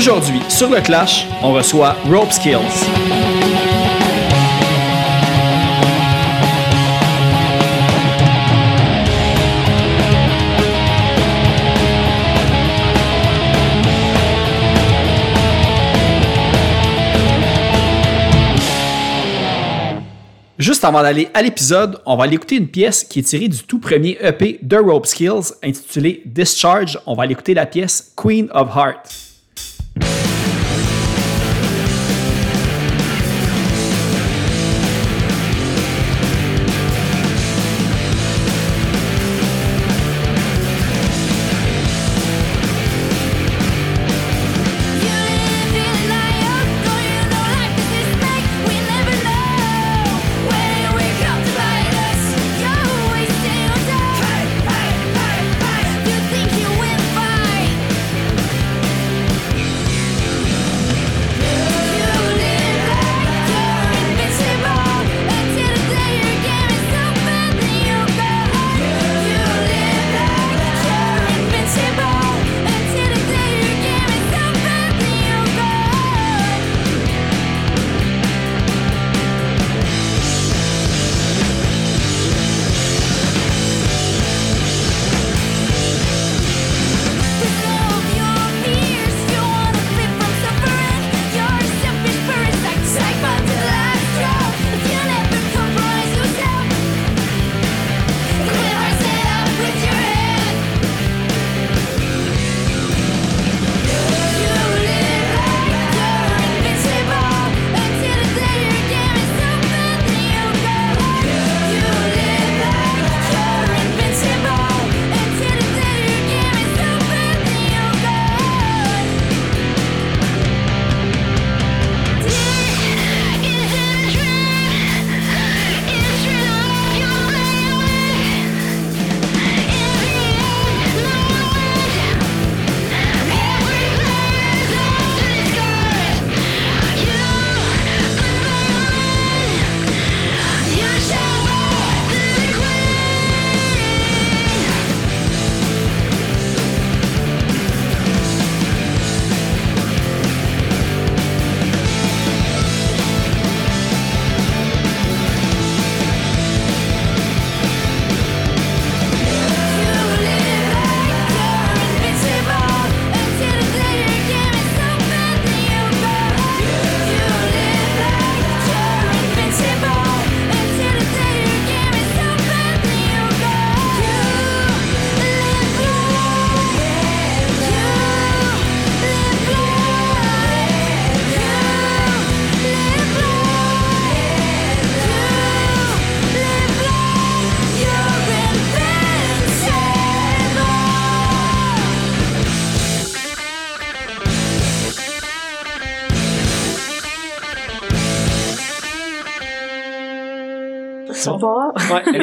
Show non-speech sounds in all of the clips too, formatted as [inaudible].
Aujourd'hui, sur le Clash, on reçoit Rope Skills. Juste avant d'aller à l'épisode, on va aller écouter une pièce qui est tirée du tout premier EP de Rope Skills intitulé Discharge. On va aller écouter la pièce Queen of Hearts.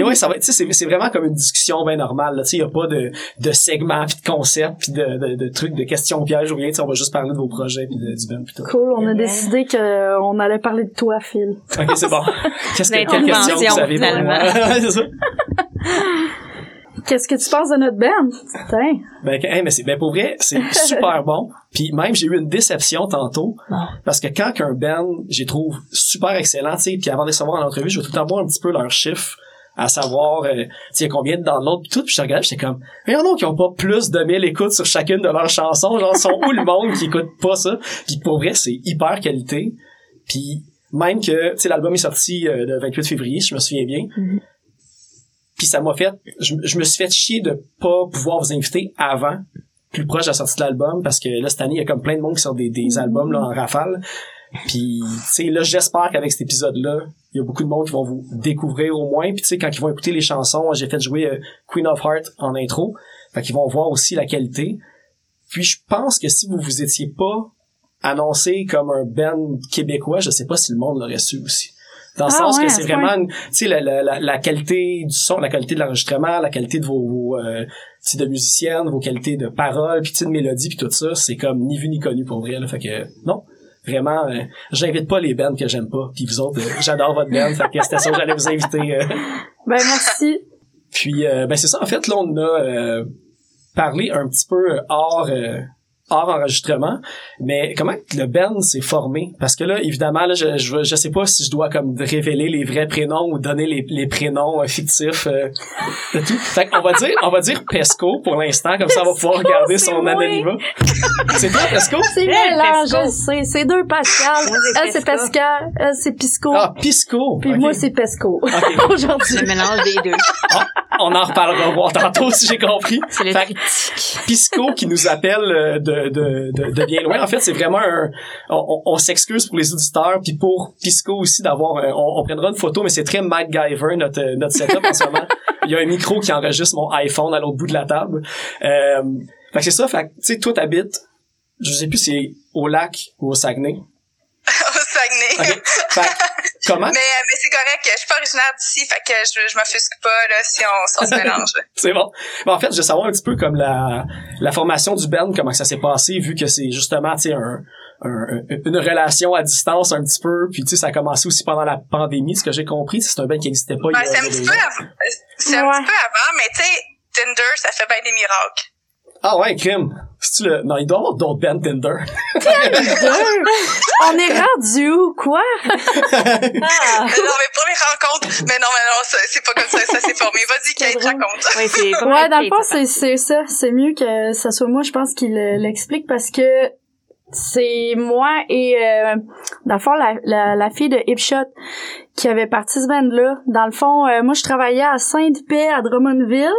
Ouais, ouais, ça va, tu sais, c'est vraiment comme une discussion bien normale, tu sais, y a pas de, de segments puis de concepts puis de, de, de, trucs, de questions pièges ou rien, tu sais, on va juste parler de vos projets puis de, du Ben tout. Cool, on a décidé qu'on allait parler de toi, Phil. Ok, c'est bon. Qu'est-ce que, quelle question vous avez pour moi? [laughs] c'est ça. Qu'est-ce que tu penses de notre band? Putain. Ben, hey, mais c'est, ben, pour vrai, c'est [laughs] super bon. Puis même, j'ai eu une déception tantôt. Parce que quand un band, j'ai trouve super excellent, tu sais, puis avant de les savoir en entrevue, je vais tout le temps voir un petit peu leurs chiffres à savoir euh, tu sais combien de downloads pis tout puis je regardais j'étais comme mais non qui ont pas plus de 1000 écoutes sur chacune de leurs chansons genre sont où le monde qui écoute pas ça? Puis pour vrai c'est hyper qualité. Puis même que tu sais l'album est sorti euh, le 28 février si je me souviens bien. Mhm. puis ça m'a fait je, je me suis fait chier de pas pouvoir vous inviter avant plus proche de la sortie de l'album parce que là cette année il y a comme plein de monde qui sort des, des albums là en rafale. Puis tu sais là j'espère qu'avec cet épisode là il y a beaucoup de monde qui vont vous découvrir au moins. Puis tu sais quand ils vont écouter les chansons j'ai fait jouer euh, Queen of Heart en intro. Fait qu'ils vont voir aussi la qualité. Puis je pense que si vous vous étiez pas annoncé comme un band québécois je sais pas si le monde l'aurait su aussi. Dans le Ah sens ouais, que c'est ce vraiment tu sais la, la, la, qualité du son la qualité de l'enregistrement la qualité de vos, vos euh, de musiciennes vos qualités de paroles puis de mélodie puis tout ça c'est comme ni vu ni connu pour vrai là. Fait que non vraiment euh, j'invite pas les bands que j'aime pas puis vous autres euh, j'adore votre band fait que c'était ça que j'allais vous inviter euh. [laughs] Ben, merci. puis euh, ben c'est ça en fait là on a euh, parlé un petit peu hors euh, hors enregistrement. Mais comment que le band s'est formé? Parce que là, évidemment, là, je, je, je sais pas si je dois comme révéler les vrais prénoms ou donner les, les prénoms euh, fictifs euh, de tout. Fait qu'on va dire, on va dire Pesco pour l'instant, comme ça on va pouvoir regarder c'est son moi. anonymat. c'est toi, Pesco? C'est Elle, mélangé, Pesco. c'est c'est deux Pascal. Elle, c'est Pesco. Pascal. Elle, c'est Pisco. Ah, Pisco. Puis moi, c'est Pesco. Ok. [laughs] Aujourd'hui. Le mélange des deux. On en reparlera voir tantôt si j'ai compris. C'est le Fait que critique. Pisco qui nous appelle euh, de, de, de, de bien loin. En fait, c'est vraiment un... On, on- on s'excuse pour les auditeurs, puis pour Pisco aussi d'avoir... un- On, on prendra une photo, mais c'est très MacGyver, notre, notre setup en ce moment. Il y a un micro qui enregistre mon iPhone à l'autre bout de la table. Euh, fait que c'est ça. Fait tu sais, toi, t'habites... Je sais plus si c'est au lac ou au Saguenay. [laughs] au Saguenay. Fait comment? Mais, euh, mais c'est correct, je suis pas originaire d'ici, fait que je, je m'offusque pas là, si on, si on se mélange. [laughs] C'est bon. Mais en fait, je veux savoir un petit peu comme la, la formation du band, comment ça s'est passé, vu que c'est justement, tu sais, un, un- une relation à distance un petit peu, puis tu sais, ça a commencé aussi pendant la pandémie, ce que j'ai compris, c'est un band qui n'existait pas il y Ouais, a c'est un petit peu un petit peu avant, mais tu sais, Tinder, ça fait bien des miracles. Ah ouais, crime. C'est-tu le... Non, il doit y avoir d'autres bands Tinder. Deux. [laughs] On est rendu où, quoi? Ah. non, mais pour les rencontres, mais non, mais non, c'est pas comme ça, ça s'est formé. Vas-y, Kate, raconte. Ouais, c'est Ouais, dans le fond, c'est, c'est ça. C'est mieux que ça soit moi, je pense, qu'il l'explique parce que c'est moi et, euh, dans le fond, la, la, la fille de Hipshot qui avait parti ce band-là. Dans le fond, euh, moi, je travaillais à Sainte-Paix, à Drummondville.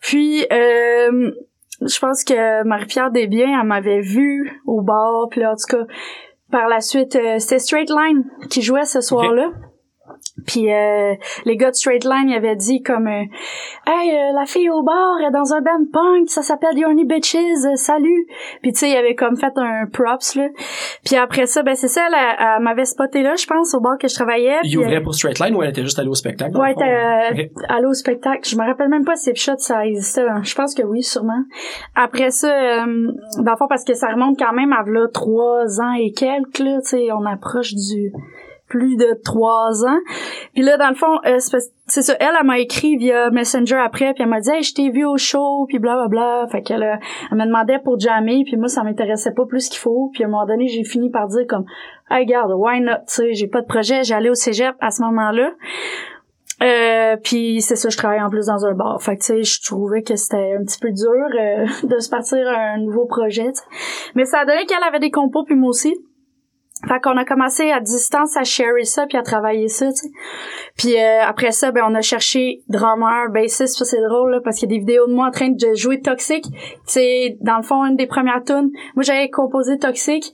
Puis, euh, je pense que Marie-Pierre Desbiens, elle m'avait vu au bar. Puis là, en tout cas, par la suite, euh, c'était Straight Line qui jouait ce soir-là. Puis euh, les gars de Straight Line ils avaient dit comme euh, Hey, euh, la fille au bar est dans un band punk, ça s'appelle The Only Bitches, euh, salut! Puis tu sais, il avait comme fait un props, là. Puis après ça, ben c'est ça, elle, elle, elle m'avait spoté là, je pense, au bar que je travaillais. Il ouvrait pour Straight Line ou elle était juste allée au spectacle? Ouais, le fond? t'es Ok. allé au spectacle. Je me rappelle même pas si Shot ça existait. là. Je pense que oui, sûrement. Après ça, euh, dans le fond, parce que ça remonte quand même à là, trois ans et quelques, là, tu sais, on approche du plus de trois ans. Puis là, dans le fond, euh, c'est ça, elle, elle m'a écrit via Messenger après, puis elle m'a dit « Hey, je t'ai vu au show, puis blablabla. Fait qu'elle elle me demandait pour jammer, puis moi, ça m'intéressait pas plus qu'il faut. Puis à un moment donné, j'ai fini par dire comme « Hey, regarde, why not? » Tu sais, j'ai pas de projet, j'allais au cégep à ce moment-là. Euh, puis c'est ça, je travaille en plus dans un bar. Fait que tu sais, je trouvais que c'était un petit peu dur euh, [laughs] de se partir un nouveau projet. Mais ça a donné qu'elle avait des compos puis moi aussi. Fait qu'on a commencé à distance à sharer ça puis à travailler ça, tu sais. Puis euh, après ça, ben on a cherché drummer, bassiste, ça c'est drôle là, parce qu'il y a des vidéos de moi en train de jouer Toxic. C'est dans le fond une des premières tunes. Moi j'avais composé Toxic.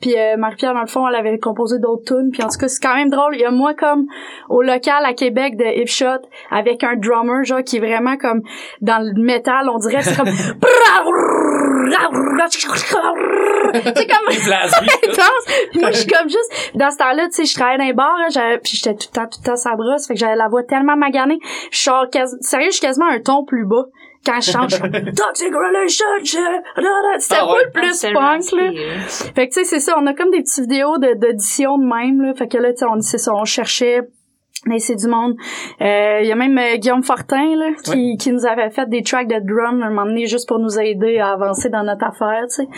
Puis euh, Marie-Pierre, dans le fond, elle avait composé d'autres tunes. Puis en tout cas, c'est quand même drôle. Il y a moi comme au local à Québec de Hipshot avec un drummer, genre, qui est vraiment comme dans le métal, on dirait, c'est comme... [laughs] c'est comme... [laughs] Intense. Moi, je suis comme juste, dans ce temps-là, tu sais, je travaillais dans les bars, hein, j'avais- puis j'étais tout le temps, tout le temps sa brosse, fait que j'avais la voix tellement maganée. Je suis sérieux, je suis quasiment un ton plus bas. Quand je chante, je suis [laughs] Toxic Relationship, c'était Ah pas le plus punk, là. Fait que tu sais, c'est ça, on a comme des petites vidéos de d'audition de même, là. Fait que là, tu sais, on, c'est ça, on cherchait mais c'est du monde. Euh, Il y a même euh, Guillaume Fortin là, qui, qui nous avait fait des tracks de drum un moment donné juste pour nous aider à avancer dans notre affaire. Tu sais.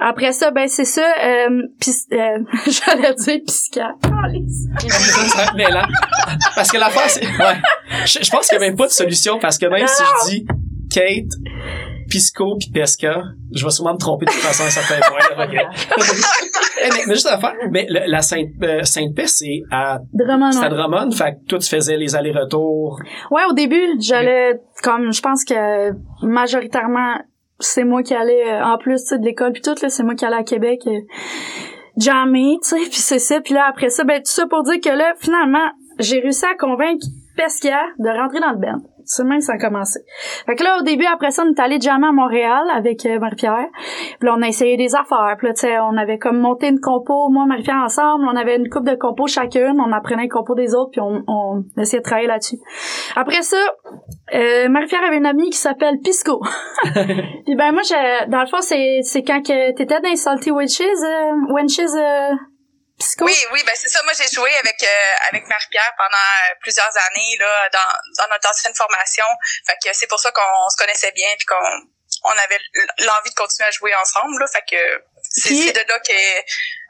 Après ça, ben c'est ça. Euh, pis- euh, [laughs] J'allais dire pisca. [laughs] Là, parce que l'affaire, c'est, ouais. Je, je pense qu'il n'y a même pas de solution parce que même si je dis Kate, Pisco puis Pesca, je vais sûrement me tromper de toute façon à un certain point. là, ok. Eh, mais, mais juste à faire, mais le- la Sainte, euh, Sainte-Paix, c'est à, Drummond, c'est à. Drummond, fait que toi, tu faisais les allers-retours. Ouais, au début, j'allais comme je pense que majoritairement c'est moi qui allais euh, en plus de l'école puis tout là, c'est moi qui allais à Québec euh, jammer, tu sais, puis c'est ça, puis là après ça ben tout ça pour dire que là finalement, j'ai réussi à convaincre Pesca de rentrer dans le band. C'est même que ça a commencé. Fait que là, au début, après ça, on est allé jammer à Montréal avec euh, Marie-Pierre. Puis là, on a essayé des affaires. Puis là, tu sais, on avait comme monté une compo, moi, Marie-Pierre, ensemble. On avait une coupe de compos chacune. On apprenait les compos des autres, puis on, on essayait de travailler là-dessus. Après ça, euh, Marie-Pierre avait une amie qui s'appelle Pisco. [laughs] puis ben moi, j'ai- dans le fond, c'est, c'est quand que t'étais dans les Salty Witches, euh, Wenches, Oui, oui, ben c'est ça. Moi, j'ai joué avec euh, avec Marie-Pierre pendant euh, plusieurs années là dans dans notre ancienne formation. Fait que c'est pour ça qu'on se connaissait bien puis qu'on on avait l'envie de continuer à jouer ensemble. Là, fait que c'est Puis- de là qu'elle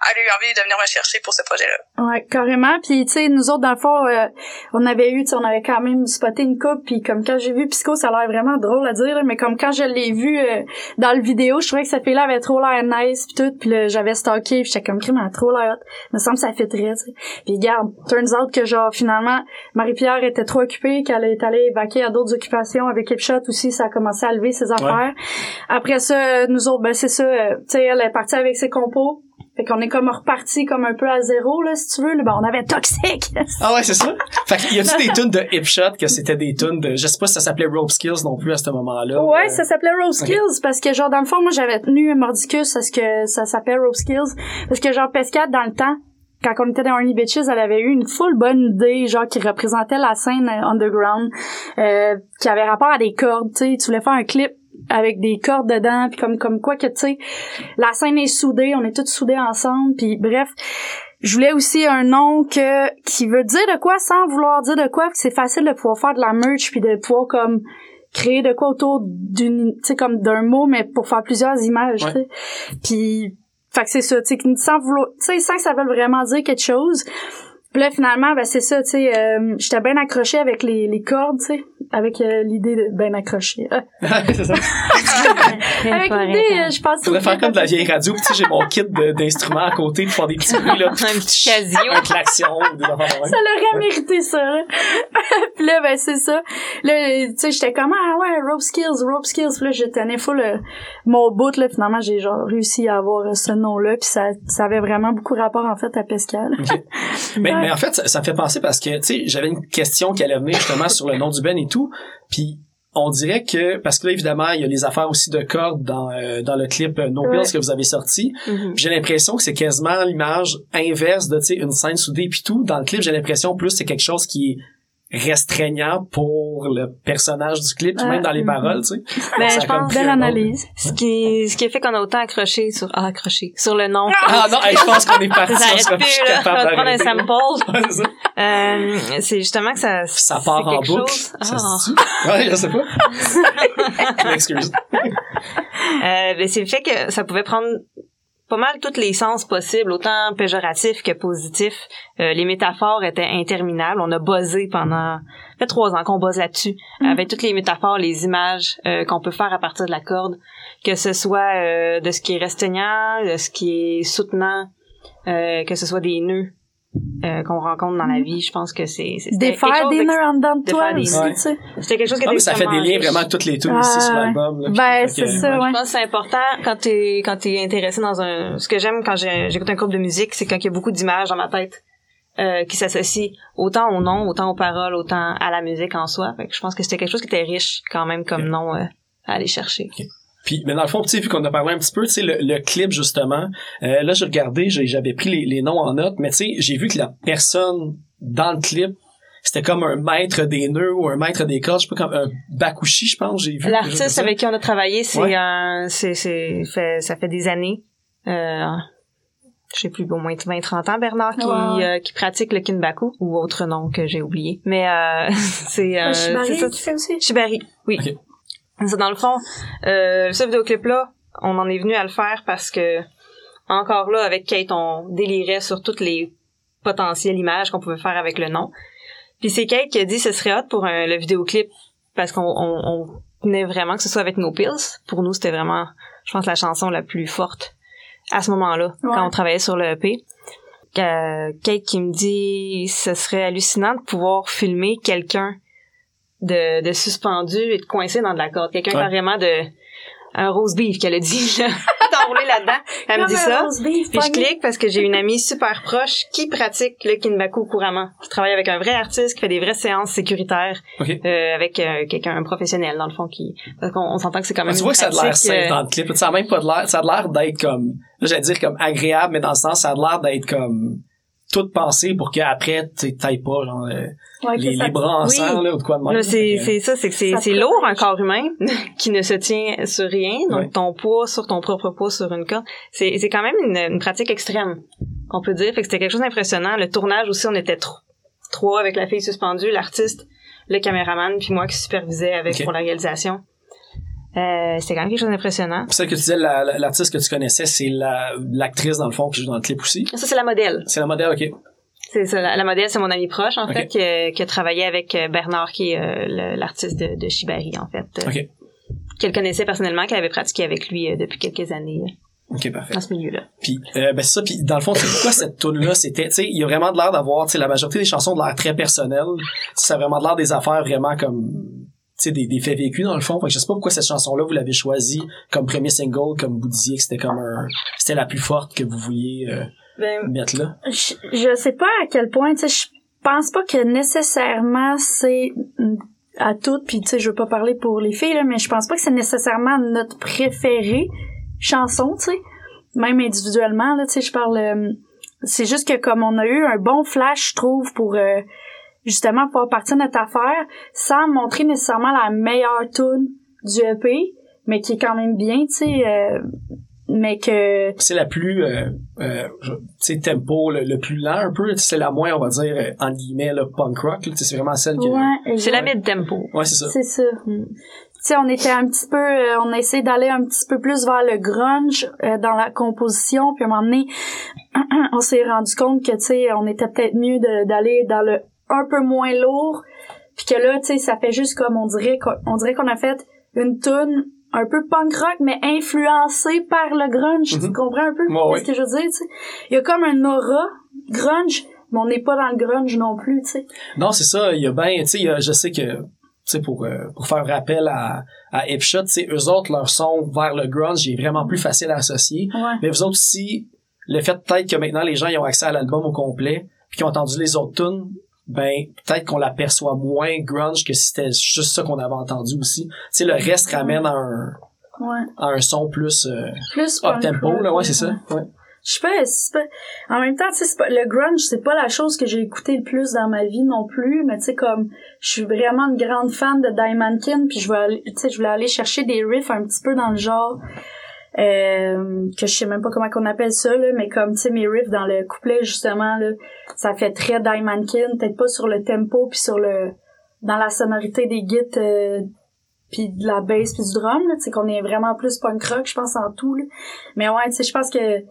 a eu envie de venir me chercher pour ce projet-là. Ouais, carrément. Puis tu sais, nous autres dans le fond, euh, on avait eu, tu sais, on avait quand même spoté une coupe. Puis comme quand j'ai vu Pisco, ça a l'air vraiment drôle à dire, là, mais comme quand je l'ai vu euh, dans le vidéo, je trouvais que cette fille-là avait trop l'air nice puis tout. Puis là, j'avais stalké, puis j'étais comme crime, elle a trop l'air me semble que ça tu sais. Puis regarde, turns out que genre finalement, Marie-Pierre était trop occupée, qu'elle est allée vaquer à d'autres occupations avec Hipshot aussi, ça a commencé à lever ses affaires. Après ça, nous autres, ben c'est ça, euh, tu sais, elle est partie avec ses compos. Fait qu'on est comme reparti comme un peu à zéro, là, si tu veux. Ben, on avait Toxic. Ah ouais, c'est ça? Fait qu'il y a-tu des tunes de hip shot que c'était des tunes de, je sais pas si ça s'appelait Rope Skills non plus à ce moment-là. Ouais, Euh, ça s'appelait Rose ok. Skills parce que genre dans le fond moi j'avais tenu Mordicus à ce que ça s'appelait Rose Skills parce que genre Pescade dans le temps quand on était dans Horny Bitches, elle avait eu une full bonne idée, genre qui représentait la scène euh, underground, euh, qui avait rapport à des cordes, tu sais, tu voulais faire un clip avec des cordes dedans, puis comme comme quoi que tu sais, la scène est soudée, on est tous soudés ensemble, puis bref, je voulais aussi un nom que qui veut dire de quoi sans vouloir dire de quoi, puis c'est facile de pouvoir faire de la merch puis de pouvoir comme créer de quoi autour d'une tu sais comme d'un mot mais pour faire plusieurs images Ouais. puis fait que c'est ça tu sais que sans vouloir tu sais sans que ça veuille vraiment dire quelque chose puis là finalement ben c'est ça tu sais euh, j'étais bien accrochée avec les, les cordes tu sais avec euh, l'idée de bien accrochée [laughs] Euh, c'est ça. avec l'idée euh, je pense Faudrait faire comme de la vieille radio, pis tu sais, j'ai mon kit d'instruments à côté pour faire des petits bruits, là. [laughs] Un petit casio. Un klaxon, des affaires ça l'aurait mérité ça là. [laughs] puis là ben c'est ça là tu sais j'étais comme ah ouais rope skills rope skills puis là je tenais full euh, mon bout là finalement j'ai genre réussi à avoir ce nom là puis ça ça avait vraiment beaucoup rapport en fait à Pescal Ok. Mais, Ouais. mais en fait, ça, ça me fait penser parce que, tu sais, j'avais une question qui allait venir justement sur le nom du Ben et tout, puis on dirait que, parce que là, évidemment, il y a les affaires aussi de cordes dans, euh, dans le clip euh, No Ouais. Pills que vous avez sorti. Mhm. J'ai l'impression que c'est quasiment l'image inverse de, tu sais, une scène soudée puis tout. Dans le clip, j'ai l'impression plus c'est quelque chose qui est restreignant pour le personnage du clip, Ouais. même dans les Mhm. paroles, tu sais. Ben, Ça je pense belle analyse ce qui, ce qui a fait qu'on a autant accroché sur, ah, accroché, sur le nom. Ah non, hey, je pense qu'on est parti. Plus, plus là. Je capable te prendre un sample. Euh, c'est justement que ça, Ça part en boucle. chose- Ça Ah. se dit? Ouais, je sais pas. [laughs] Excuse. Euh, ben, c'est le fait que ça pouvait prendre pas mal tous les sens possibles, autant péjoratifs que positifs. Euh, les métaphores étaient interminables. On a buzzé pendant fait trois ans qu'on buzz là-dessus, Mm. avec toutes les métaphores, les images euh, qu'on peut faire à partir de la corde, que ce soit euh, de ce qui est restreignant, de ce qui est soutenant, euh, que ce soit des nœuds euh, qu'on rencontre dans la vie. Je pense que c'est défaire chose des nœuds en dedans de toi aussi tu sais C'était quelque chose qui Ah, était mais ça fait des liens riche. vraiment toutes les tunes aussi sur Ah, l'album. ben c'est ça ouais Je pense que c'est important quand t'es quand t'es intéressé dans un. Ce que j'aime quand j'écoute un groupe de musique, c'est quand il y a beaucoup d'images dans ma tête euh, qui s'associent autant au nom, autant aux paroles, autant à la musique en soi. Fait que je pense que c'était quelque chose qui était riche quand même comme nom euh, à aller chercher. Puis, mais dans le fond, tu sais, vu qu'on a parlé un petit peu, tu sais, le, le clip, justement, euh, là, j'ai regardé, j'avais pris les, les noms en note, mais tu sais, j'ai vu que la personne dans le clip, c'était comme un maître des nœuds ou un maître des cordes, je sais pas, comme un Bakushi, je pense, j'ai vu. L'artiste avec qui on a travaillé, c'est Ouais. un, c'est, c'est, fait, ça fait des années. Euh, je sais plus, au moins 20-30 ans, Bernard, qui, euh, qui pratique le kinbaku, ou autre nom que j'ai oublié. Mais, euh, [laughs] c'est, euh, Shibari c'est ça. qui fait aussi? Shibari, oui. Ok. C'est dans le fond, euh, ce vidéoclip-là, on en est venu à le faire parce que, encore là, avec Kate, on délirait sur toutes les potentielles images qu'on pouvait faire avec le nom. Puis c'est Kate qui a dit ce serait hot pour un- le vidéoclip parce qu'on on, on tenait vraiment que ce soit avec No Pills. Pour nous, c'était vraiment, je pense, la chanson la plus forte à ce moment-là, Ouais. quand on travaillait sur le EP. Euh, Kate qui me dit ce serait hallucinant de pouvoir filmer quelqu'un de, de suspendu et de coincé dans de la corde. Quelqu'un Ouais. carrément de un rose beef qu'elle a dit [laughs] là, [laughs] enroulé là-dedans. Elle me dit ça. beef, Puis je clique parce que j'ai une amie super proche qui pratique le kinbaku couramment, qui travaille avec un vrai artiste, qui fait des vraies séances sécuritaires Ok. euh, avec euh, quelqu'un, un professionnel dans le fond qui, parce qu'on on s'entend que c'est quand même. Ah, tu vois que ça a de l'air safe euh, dans le clip. Ça a même pas de l'air, ça a l'air d'être comme, j'allais dire comme agréable, mais dans le sens, ça a de l'air d'être comme tout pensé pour qu'après, tu t'ailles pas, genre, euh, Ouais, les, ça- les bras ensemble, Oui. là, ou de quoi de même. C'est, ça, c'est que c'est, lourd un corps humain [laughs] qui ne se tient sur rien, donc Ouais. ton poids sur ton propre poids sur une corde. C'est, c'est quand même une, une pratique extrême, on peut dire. Fait que c'était quelque chose d'impressionnant. Le tournage aussi, on était tro- trois avec la fille suspendue, l'artiste, le caméraman, puis moi qui supervisais avec pour la réalisation. Euh, c'était quand même quelque chose d'impressionnant. Celle que tu disais, la- la- l'artiste que tu connaissais, c'est la, l'actrice, dans le fond, qui joue dans le clip aussi? Ça, c'est la modèle. C'est la modèle, ok. C'est ça, la, la modèle, c'est mon ami proche, en fait, qui, a- qui a travaillé avec euh, Bernard, qui est euh, l'artiste de, de Shibari, en fait. euh, Ok. Qu'elle connaissait personnellement, qu'elle avait pratiqué avec lui euh, depuis quelques années Ok, parfait. dans ce milieu-là. Puis, euh, ben c'est ça. Puis, dans le fond, c'est pourquoi cette tune là c'était, tu sais, il y a vraiment de l'air d'avoir, tu sais, la majorité des chansons de l'air très personnel. Ça a vraiment de l'air des affaires vraiment comme, sais, des, des faits vécus dans le fond. Fait que je sais pas pourquoi cette chanson-là, vous l'avez choisie comme premier single, comme vous disiez que c'était comme un, c'était la plus forte que vous vouliez euh, Ben, mettre là. je, je sais pas à quel point, tu sais, je pense pas que nécessairement c'est à toutes, puis tu sais, je veux pas parler pour les filles, là, mais je pense pas que c'est nécessairement notre préférée chanson, tu sais. Même individuellement, là, tu sais, je parle... euh, c'est juste que comme on a eu un bon flash, je trouve, pour euh, justement pouvoir partir de notre affaire, sans montrer nécessairement la meilleure tune du EP, mais qui est quand même bien, tu sais, euh, mais que... C'est la plus, euh, euh, tu sais, tempo, le, le plus lent un peu. C'est la moins, on va dire, euh, entre guillemets, le punk rock. là. Tu sais, C'est vraiment celle qui. Ouais, C'est la exact. mid-tempo. Ouais, c'est ça. C'est ça. Tu sais, on était un petit peu, euh, on a essayé d'aller un petit peu plus vers le grunge euh, dans la composition, puis à un moment donné, [clears throat] on s'est rendu compte que, tu sais, on était peut-être mieux de- d'aller dans le un peu moins lourd, puis que là, tu sais, ça fait juste comme on dirait qu'on on dirait qu'on a fait une tune un peu punk rock, mais influencée par le grunge. Tu Mhm. comprends un peu ce que je veux dire, tu sais? Il y a comme un aura grunge, mais on n'est pas dans le grunge non plus, tu sais. Non, c'est ça. Il y a ben, tu sais, je sais que, tu sais, pour, euh, pour faire rappel à, à Hipshot, eux autres, leur son vers le grunge est vraiment plus facile à associer. Ouais. Mais vous autres aussi, le fait peut-être que maintenant les gens ils ont accès à l'album au complet, puis qu'ils ont entendu les autres tunes, ben peut-être qu'on l'aperçoit moins grunge que si c'était juste ça qu'on avait entendu aussi. Tu sais, le reste ramène à un, Ouais. à un son plus euh, Plus up tempo, là, ouais, c'est ça. Ouais. Je sais pas, pas... En même temps, tu sais, le grunge, c'est pas la chose que j'ai écouté le plus dans ma vie non plus, mais tu sais, comme, je suis vraiment une grande fan de Diamond Kin, puis je vais aller, tu sais, je voulais aller chercher des riffs un petit peu dans le genre, euh, que je sais même pas comment qu'on appelle ça, là, mais comme, tu sais, mes riffs dans le couplet, justement, là, ça fait très Diamond Kin, peut-être pas sur le tempo, puis sur le... dans la sonorité des gits, euh, puis de la bass puis du drum, là, tu sais, qu'on est vraiment plus punk rock, je pense, en tout, là. Mais ouais, tu sais, je pense que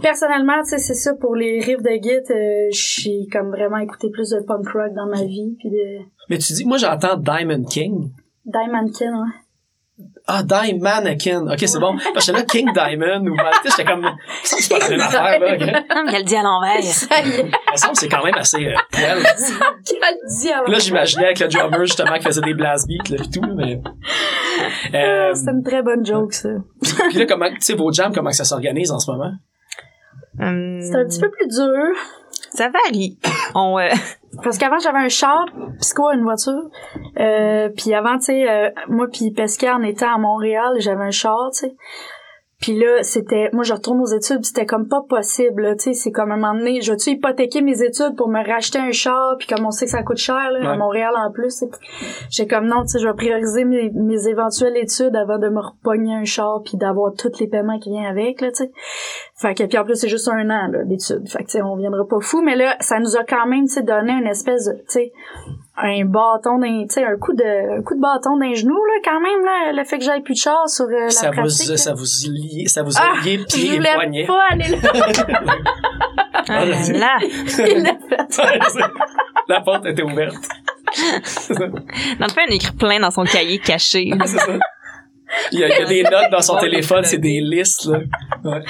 personnellement, tu sais, c'est ça pour les riffs de Git, euh, j'ai comme vraiment écouté plus de punk rock dans ma vie puis de Mais tu dis, moi j'entends Diamond King. Diamond Kin, ouais. Ah, Diamond King. Ok, c'est bon. Parce que là, King Diamond ou tu sais, j'étais comme, ça, c'est pas la même affaire, là. ok? [laughs] Non, mais elle le dit à l'envers. Ça y est, Il semble c'est quand même assez euh, poil. [laughs] quel diable. Là, j'imaginais avec le drummer, justement, qui faisait des blast beats, là, pis tout, mais... Euh, Ah, C'est une très bonne joke, ça. puis là, comment, tu sais, vos jams, comment ça s'organise en ce moment? Hum, C'est un petit peu plus dur. Ça varie. On, euh, Parce qu'avant, j'avais un char, pis c'est quoi, une voiture? Euh, puis avant, tu sais, euh, moi puis Pesca, on était à Montréal, j'avais un char, tu sais. Puis là, c'était... Moi, je retourne aux études, pis c'était comme pas possible, là, tu sais. C'est comme un moment donné, je vais-tu hypothéquer mes études pour me racheter un char, puis comme on sait que ça coûte cher, là, à. Montréal en plus, j'ai comme non, tu sais, je vais prioriser mes, mes éventuelles études avant de me repogner un char, puis d'avoir tous les paiements qui viennent avec, là, tu sais. Fait que, puis en plus, c'est juste un an, là, d'études. Fait que, tu sais, on viendra pas fou, mais là, ça nous a quand même, tu sais, donné une espèce de, tu sais, un bâton d'un, tu sais, un coup de, un coup de bâton d'un genou, là, quand même, là, le fait que j'aille plus de char sur euh, la ça vous, là. ça vous lie, ça vous Ah, a lié je pieds et poignets. pas aller là. [laughs] ah là là. Il l'a fait. La porte était ouverte. Dans le fait, on écrit plein dans son cahier caché. [laughs] C'est ça. Il y, a, il y a des notes dans son téléphone, c'est des listes, là. Ouais.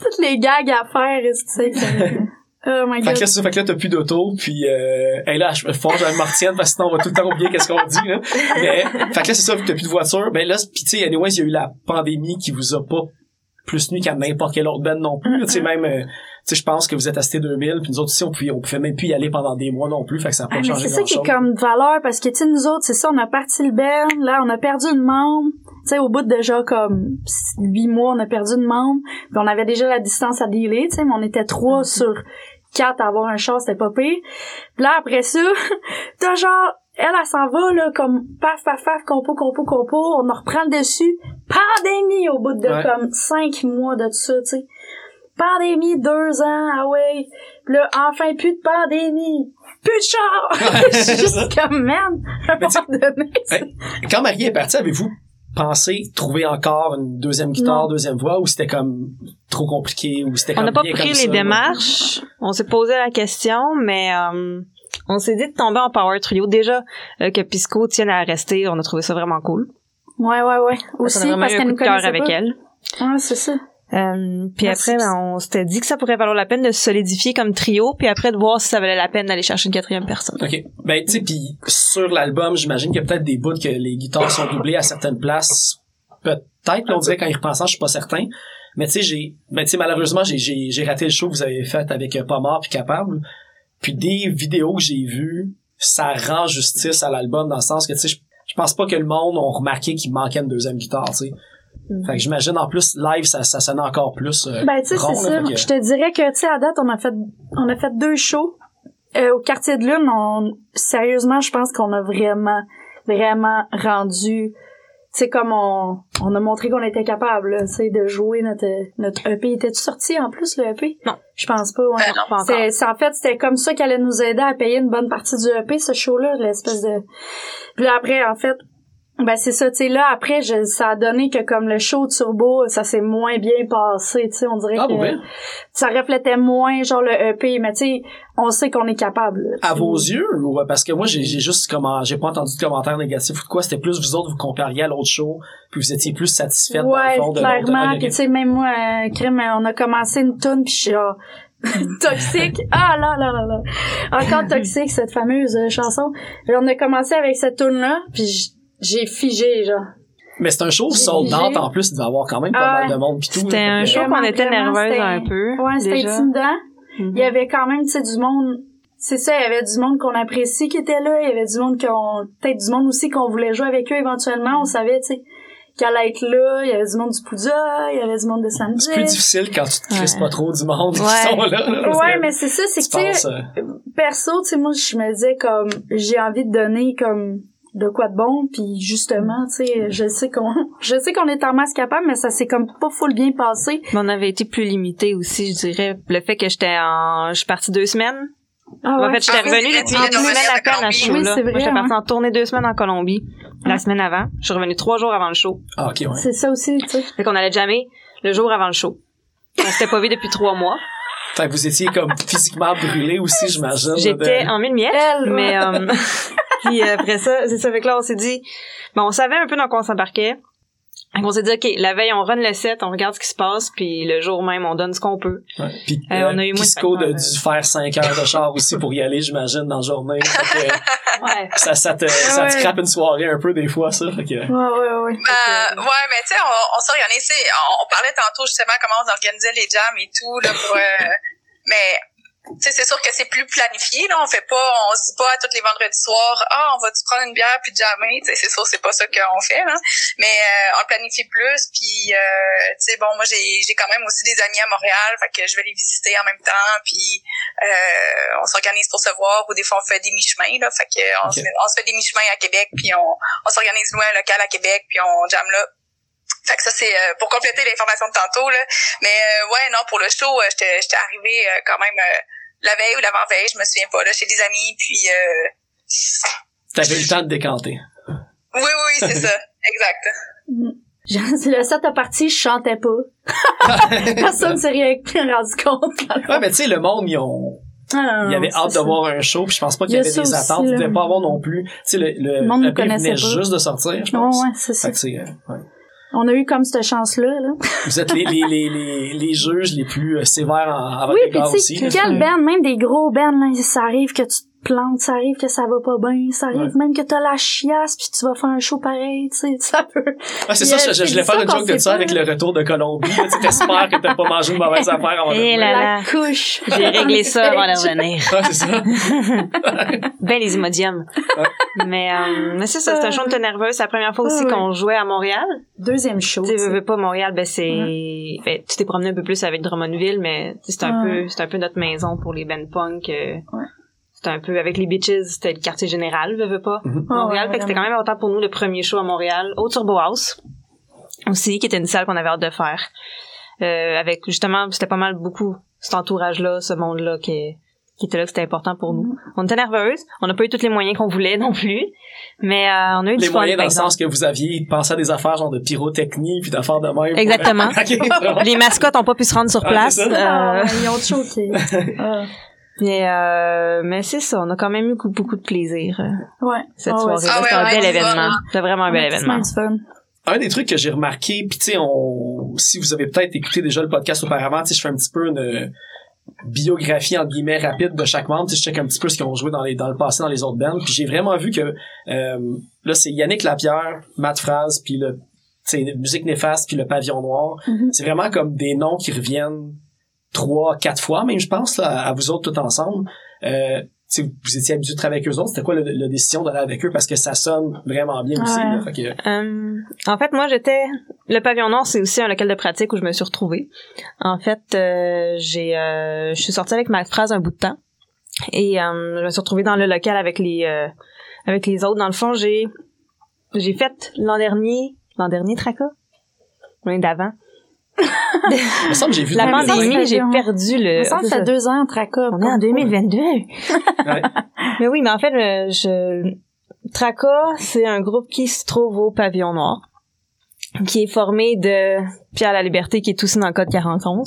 Toutes les gags à faire, tu sais. que- Oh my Fait que là, c'est ça, fait que là, t'as plus d'auto, puis euh, hey, là, je faut que je me retienne, parce que sinon, on va tout le temps oublier qu'est-ce qu'on dit, là. Mais, fait que là, c'est ça, t'as plus de voiture, ben là, pis tu sais, anyways, il y a eu la pandémie qui vous a pas plus nuit qu'à n'importe quelle autre band non plus, tu sais, même, euh, tu sais, je pense que vous êtes à Cité 2000, puis nous autres, ici, on pouvait, on pouvait même plus y aller pendant des mois non plus, fait que ça a pas Ah, changé c'est ça qui est comme valeur parce que tu sais nous autres c'est ça on a parti le band là on a perdu une membre tu sais au bout de déjà comme huit mois on a perdu une membre puis on avait déjà la distance à dealer tu sais mais on était trois sur quatre à avoir un char c'était pas pire. Puis là après ça [laughs] t'as genre elle elle s'en va là comme paf paf paf compo compo compo on en reprend le dessus. Pandémie au bout de Ouais. comme cinq mois de tout ça tu sais. Pandémie deux ans ah ouais. Puis là enfin plus de pandémie. Plus de char. Ouais, [laughs] juste [laughs] comme man à un Mais tu- moment donné Hey, Quand Marie est partie, avez-vous pensé trouver encore une deuxième guitare, Non. deuxième voix, ou c'était comme trop compliqué, ou c'était On n'a pas pris les ça, démarches. On s'est posé la question, mais euh, on s'est dit de tomber en power trio. Déjà euh, que Pisco tienne à rester, on a trouvé ça vraiment cool. Ouais, ouais, ouais. on a Aussi, parce qu'elle coup nous de cœur connaissait avec pas. elle. Ouais, c'est ça. Euh, puis après, ben, on s'était dit que ça pourrait valoir la peine de se solidifier comme trio, puis après de voir si ça valait la peine d'aller chercher une quatrième personne. OK. Ben, tu sais, puis sur l'album, j'imagine qu'il y a peut-être des bouts que les guitares sont doublées à certaines places. Peut-être, on dirait qu'en y repensant, je suis pas certain. Mais tu sais, j'ai, ben, tu sais, malheureusement, j'ai, j'ai, raté le show que vous avez fait avec euh, Pas mort puis Capable. Puis des vidéos que j'ai vues, ça rend justice à l'album dans le sens que, tu sais, je, pense pas que le monde a remarqué qu'il manquait une deuxième guitare, tu sais. Fait que j'imagine, en plus, live, ça, ça sonne encore plus euh, Ben, tu sais, c'est là, que- Je te dirais que, tu sais, à date, on a fait, on a fait deux shows. Euh, au quartier de lune, on, sérieusement, je pense qu'on a vraiment, vraiment rendu, tu sais, comme on, on a montré qu'on était capable, là, tu sais, de jouer notre, notre EP. Était-tu sorti, en plus, le EP? Non. Je pense pas, ouais. Euh, non, Pas encore. C'est, c'est- en fait, c'était comme ça qu'elle allait nous aider à payer une bonne partie du EP, ce show-là, l'espèce de... Puis là, après, en fait, ben c'est ça, tu sais, là, après, je, ça a donné que comme le show Turbo, ça s'est moins bien passé, tu sais, on dirait Ah, que ça reflétait moins, genre, le EP, mais tu sais, on sait qu'on est capable. À vos yeux, ou parce que moi j'ai juste comment j'ai pas entendu de commentaires négatifs ou de quoi, c'était plus vous autres vous compariez à l'autre show, puis vous étiez plus satisfaite dans Ouais, le fond de clairement. de- Puis tu sais, même moi, euh, crème, on a commencé une tune puis je suis [laughs] toxique. Ah là là là là. Encore [laughs] toxique cette fameuse euh, chanson. Et on a commencé avec cette tune là, puis j'ai figé genre. Mais c'est un show J'ai- sold out j'ai- en plus, il devait y avoir quand même pas Ah mal ouais. de monde pis tout. C'était un show qu'on était nerveuse un peu. Ouais, c'était intimidant. Mhm. Il y avait quand même, tu sais, du monde. C'est ça, il y avait du monde qu'on apprécie qui était là. Il y avait du monde qu'on, peut-être du monde aussi qu'on voulait jouer avec eux éventuellement. On savait, tu sais, qu'elle allait être là. Il y avait du monde du Pouda, il y avait du monde de Sandy. C'est plus difficile quand tu te crisses Ouais. pas trop du monde qui Ouais. sont là. Ouais, mais c'est ça, c'est que, tu penses, sais, euh, perso, tu sais, moi, je me disais comme, j'ai envie de donner comme de quoi de bon, puis justement, tu sais, je sais qu'on, [laughs] je sais qu'on est en masse capable, mais ça s'est comme pas full bien passé. Mais on avait été plus limité aussi, je dirais. Le fait que j'étais en... Je suis partie deux semaines. Ah En fait, j'étais Ah revenue c'est depuis vrai, une tu es semaine revenue à de peine à Colombie. ce Oui, c'est Moi, vrai, j'étais partie hein. en tournée deux semaines en Colombie, la semaine avant. Je suis revenue trois jours avant le show. Ah, ok, ouais. c'est ça aussi, tu sais. Fait qu'on allait jamais le jour avant le show. On s'était pas vu depuis trois mois. Fait que vous étiez comme physiquement brûlé aussi, j'imagine. J'étais de- en mille miettes, Elle, ouais. mais euh, [laughs] puis après ça, c'est ça fait que là on s'est dit bon, on savait un peu dans quoi on s'embarquait. Qu'on s'est dit OK, la veille on run le set, on regarde ce qui se passe puis le jour même on donne ce qu'on peut. Ouais. Puis, Euh, euh, on a eu moins de Pisco de, facteurs, dû faire 5 heures de char aussi pour y aller, j'imagine, dans la journée. Fait que [laughs] Ouais. ça, ça te, ça te crappe une soirée un peu des fois, ça. Fait que, Ouais, ouais, ouais. Euh, ouais, mais tu sais, on, on s'organise. tu sais, On, on parlait tantôt justement comment on organisait les jams et tout là pour. euh, [laughs] mais c'est sûr que c'est plus planifié là. On fait pas, on se dit pas à tous les vendredis soirs, ah, on va tu prendre une bière puis sais, c'est sûr, c'est pas ça qu'on fait là. Mais euh, on planifie plus. Puis euh, tu sais, bon, moi j'ai j'ai quand même aussi des amis à Montréal, fait que je vais les visiter en même temps. Puis euh, on s'organise pour se voir ou des fois on fait des mi-chemins là. Fait que on, se, fait- on se fait des mi-chemins à Québec puis on on s'organise nous un local à Québec puis on jamme là. Fait que ça c'est euh, pour compléter l'information de tantôt là. Mais euh, ouais non pour le show euh, j'étais j'étais arrivée euh, quand même euh, la veille ou l'avant veille je me souviens pas là chez des amis puis euh, t'avais eu le temps de décanter. oui oui c'est ça [laughs] exact. Genre, le set a parti, je chantais pas. [laughs] Personne s'est rien [laughs] rendu compte. Ouais, mais tu sais, le monde, ils ont, Ah, il y avait c'est hâte de ça. voir un show, puis je pense pas qu'il y Il avait des attentes. Il devait pas avoir non plus. Tu sais, le, le, Le monde nous EP connaissait venait pas. juste de sortir, je Ouais, pense. ouais, c'est ça. Fait que c'est, euh, ouais. On a eu comme cette chance-là, là. Vous êtes les, les, les, les, les juges les plus euh, sévères en, à votre Oui, puis égard tu aussi. sais, quel band, même des gros bands, là, ça arrive que tu plantes, ça arrive que ça va pas bien, ça arrive même que t'as la chiasse puis tu vas faire un show pareil, tu sais, [laughs] ça peut. Ah, c'est ça, je, je voulais faire une joke de ça avec le retour de Colombie. Tu t'espères que t'as pas mangé une mauvaise affaire avant de Et revenir. là La là. couche. J'ai réglé ça avant de revenir. Ah, c'est ça. [laughs] Ben les imodiums. Mais, euh, mais c'est ça, c'est un show de nerveuse. C'est la première fois aussi qu'on jouait à Montréal. Deuxième show. Tu veux, pas Montréal, ben c'est, ben, tu t'es promené un peu plus avec Drummondville, mais tu sais, c'est un peu, c'est un peu notre maison pour les band punk. euh, Ouais. C'était un peu avec les Bitches, c'était le quartier général, veux, veux pas. Mhm. Ah, Montréal, ouais, fait que c'était quand même important pour nous le premier show à Montréal, au Turbo House aussi, qui était une salle qu'on avait hâte de faire. Euh, avec justement, c'était pas mal beaucoup cet entourage-là, ce monde-là qui qui était là que c'était important pour nous. On était nerveuses, on n'a pas eu tous les moyens qu'on voulait non plus, mais euh, on a eu Les du fun, moyens dans par le sens que vous aviez pensé à des affaires genre de pyrotechnie puis d'affaires de même. Exactement. [laughs] Les mascottes ont pas pu se rendre sur Ah, place. Ah, euh, ouais, ils ont choqué. [laughs] Mais euh, mais c'est ça, on a quand même eu beaucoup, beaucoup de plaisir euh, Ouais. cette Ah soirée-là. Ah ouais, C'était un ouais, bel c'est événement. C'était vraiment un bel événement. fun. un des trucs que j'ai remarqué, puis tu sais, on, si vous avez peut-être écouté déjà le podcast auparavant, tu sais, je fais un petit peu une biographie entre guillemets rapide de chaque membre, tu sais, je check un petit peu ce qu'ils ont joué dans les dans le passé dans les autres bands, puis j'ai vraiment vu que euh, là c'est Yannick Lapierre, Matt Phrase, puis le tu sais musique néfaste puis le pavillon noir, Mhm. c'est vraiment comme des noms qui reviennent trois, quatre fois même je pense là, à vous autres tout ensemble. Euh, vous étiez habitués de travailler avec eux autres, c'était quoi la décision d'aller avec eux? Parce que ça sonne vraiment bien aussi. Ouais. là, fait que- Euh, en fait, moi, j'étais le pavillon nord, c'est aussi un local de pratique où je me suis retrouvée. En fait, euh, j'ai, euh, je suis sortie avec ma phrase un bout de temps et euh, je me suis retrouvée dans le local avec les, euh, avec les autres. Dans le fond, j'ai, j'ai fait l'an dernier, l'an dernier Traca, l'année d'avant. Il me semble que j'ai vu La pandémie, j'ai perdu le. Me semble que ça fait deux ans Traca. On est en 2022. Ouais. [laughs] Mais oui, mais en fait, euh, je... Traca, c'est un groupe qui se trouve au Pavillon Noir, qui est formé de Pierre La Liberté, qui est aussi dans le Code 41.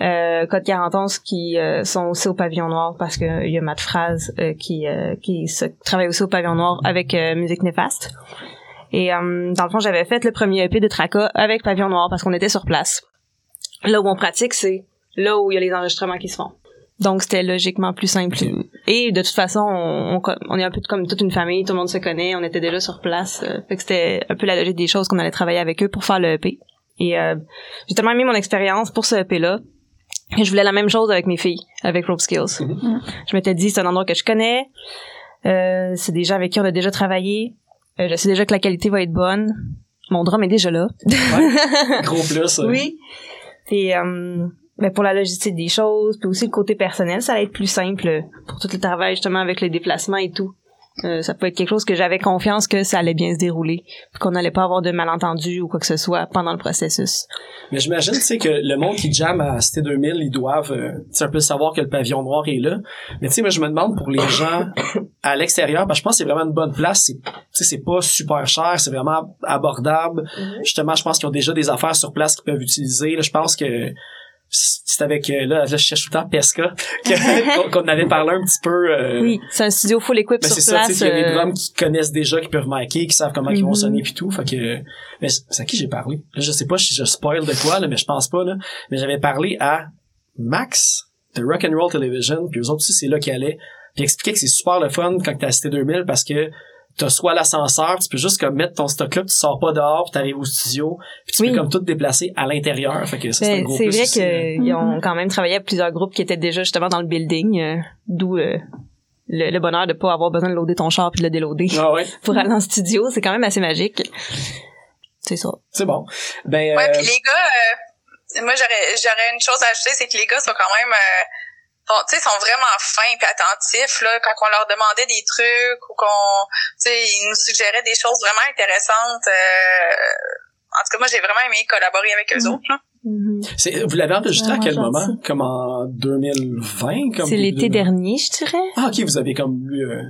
Euh, Code 41 qui euh, sont aussi au Pavillon Noir parce qu'il y a Matt Phrase euh, qui, euh, qui se, travaille aussi au Pavillon Noir avec euh, Musique Néfaste. Et euh, dans le fond, j'avais fait le premier EP de Traca avec Pavillon Noir parce qu'on était sur place. Là où on pratique, c'est là où il y a les enregistrements qui se font. Donc c'était logiquement plus simple. Et de toute façon, on, on, on est un peu comme toute une famille, tout le monde se connaît, on était déjà sur place. euh, fait que c'était un peu la logique des choses qu'on allait travailler avec eux pour faire le EP. Et euh, j'ai tellement aimé mon expérience pour ce EP-là que je voulais la même chose avec mes filles, avec Rope Skills. Mhm. Je m'étais dit, c'est un endroit que je connais, euh, c'est des gens avec qui on a déjà travaillé, euh, je sais déjà que la qualité va être bonne. Mon drum est déjà là. Gros [laughs] plus. euh. Oui. Et euh, ben pour la logistique des choses, puis aussi le côté personnel, ça va être plus simple pour tout le travail justement avec les déplacements et tout. Euh, ça peut être quelque chose que j'avais confiance que ça allait bien se dérouler, puis qu'on n'allait pas avoir de malentendus ou quoi que ce soit pendant le processus. Mais j'imagine, tu sais, que le monde qui jamme à Cité 2000, ils doivent, euh, tu sais, un peu savoir que le pavillon noir est là. Mais tu sais, moi, je me demande pour les gens à l'extérieur, parce que je pense que c'est vraiment une bonne place. C'est, tu sais, c'est pas super cher, c'est vraiment abordable. Justement, je pense qu'ils ont déjà des affaires sur place qu'ils peuvent utiliser. Là, je pense que c'est avec, euh, là, là, je cherche tout le temps Pesca, [laughs] qu'on avait parlé un petit peu. euh, Oui, c'est un studio full equip ben sur c'est ça, tu place. sais, il y a des euh, drums qui connaissent déjà, qui peuvent marquer, qui savent comment ils vont Mhm. sonner puis tout. Fait que, mais c'est c'est à qui j'ai parlé? Là, je sais pas si je spoil de quoi, là, mais je pense pas, là. Mais j'avais parlé à Max de Rock and Roll Television, puis eux autres aussi, c'est là qu'ils allaient. Puis il expliquait que c'est super le fun quand t'es à Cité 2000 parce que t'as soit l'ascenseur, tu peux juste comme mettre ton stock là, puis tu sors pas dehors, puis t'arrives au studio, puis tu Oui. peux comme tout déplacer à l'intérieur. Fait que ça, c'est un ben, gros c'est vrai qu'ils ont quand même travaillé avec plusieurs groupes qui étaient déjà justement dans le building, euh, d'où euh, le, le bonheur de pas avoir besoin de loader ton char puis de le déloader Ah ouais, [laughs] pour aller en studio. C'est quand même assez magique. C'est ça. c'est bon. Ben, Ouais, euh, puis les gars, euh, moi j'aurais j'aurais une chose à ajouter, c'est que les gars sont quand même euh, tu sais, sont vraiment fins puis attentifs là quand on leur demandait des trucs ou qu'on, tu sais, ils nous suggéraient des choses vraiment intéressantes. euh, en tout cas, moi j'ai vraiment aimé collaborer avec eux Mhm. autres. Là. c'est, vous l'avez enregistré à Vraiment quel gentil. moment? Comme en 2020? Comme C'est l'été de- dernier, je dirais. Ah, ok, vous avez comme eu euh,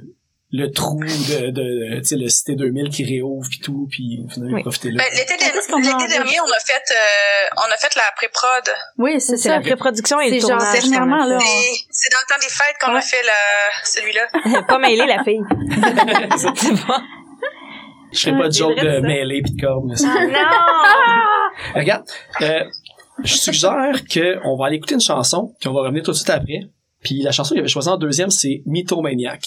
le trou de, de tu sais, le Cité 2000 qui réouvre puis tout, puis avez Oui. profité là. Ben, l'été qu'on dernier, a l'été dernier, on a fait euh, on a fait la pré-prod. Oui, c'est C'est ça. la pré-production et le C'est genre tournage. qu'on a dernièrement, là. C'est dans le temps des fêtes qu'on Ouais. a fait la, celui-là. [laughs] pas mêler la fille. [laughs] c'est pas. Je ferai pas joke vrai, de ça. mêlée puis de corde, mais c'est- non! [laughs] Regarde, euh, je suggère que on va aller écouter une chanson, puis on va revenir tout de suite après. Puis la chanson qu'il avait choisie en deuxième, c'est Mythomaniac.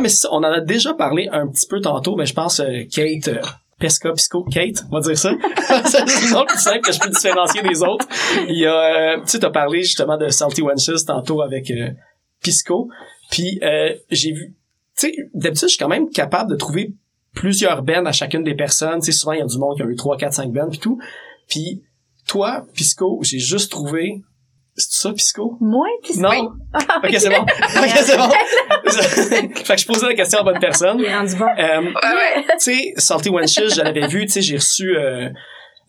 Mais on en a déjà parlé un petit peu tantôt, mais je pense euh, Kate euh, Pesca Pisco, Kate, on va dire ça. [laughs] [laughs] c'est le plus simple que je peux différencier des autres. Il y a, euh, tu sais, t'as parlé justement de Salty Wenches tantôt avec euh, Pisco. Puis j'ai vu, tu sais, d'habitude, je suis quand même capable de trouver plusieurs bands à chacune des personnes. Tu sais, souvent, il y a du monde qui a eu 3, 4, 5 bands puis tout. Puis toi, Pisco, j'ai juste trouvé... C'est ça, Pisco? Moi, pis Non? Ah, Ok, c'est bon. [laughs] Ok, c'est bon. [laughs] fait que je posais la question à la bonne personne. Il est rendu bon. Euh, Ouais, ouais. tu sais, Salty Wenches, je l'avais vu, tu sais, j'ai reçu, euh,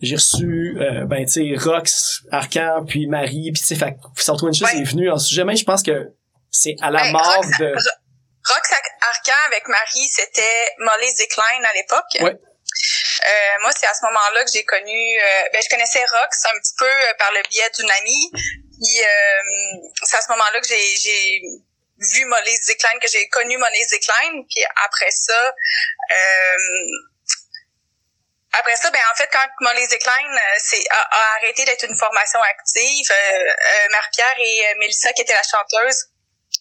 j'ai reçu, euh, ben, tu sais, Rox, Arcan, puis Marie, puis tu sais, fait que Salty Wenches Ouais. est venu en sujet, mais je pense que c'est à la Ben, mort Rox- de... Rox Arcan avec Marie, c'était Molly's Decline à l'époque. Ouais. Euh, moi, c'est à ce moment-là que j'ai connu. euh, ben, je connaissais Rox un petit peu euh, par le biais d'une amie. Puis euh, c'est à ce moment-là que j'ai vu Molly's Decline, que j'ai connu Molly's Decline. Puis après ça, euh, après ça, ben en fait, quand Molly's Decline euh, a, arrêté d'être une formation active, euh, euh, Marie-Pierre et euh, Mélissa, qui étaient la chanteuse,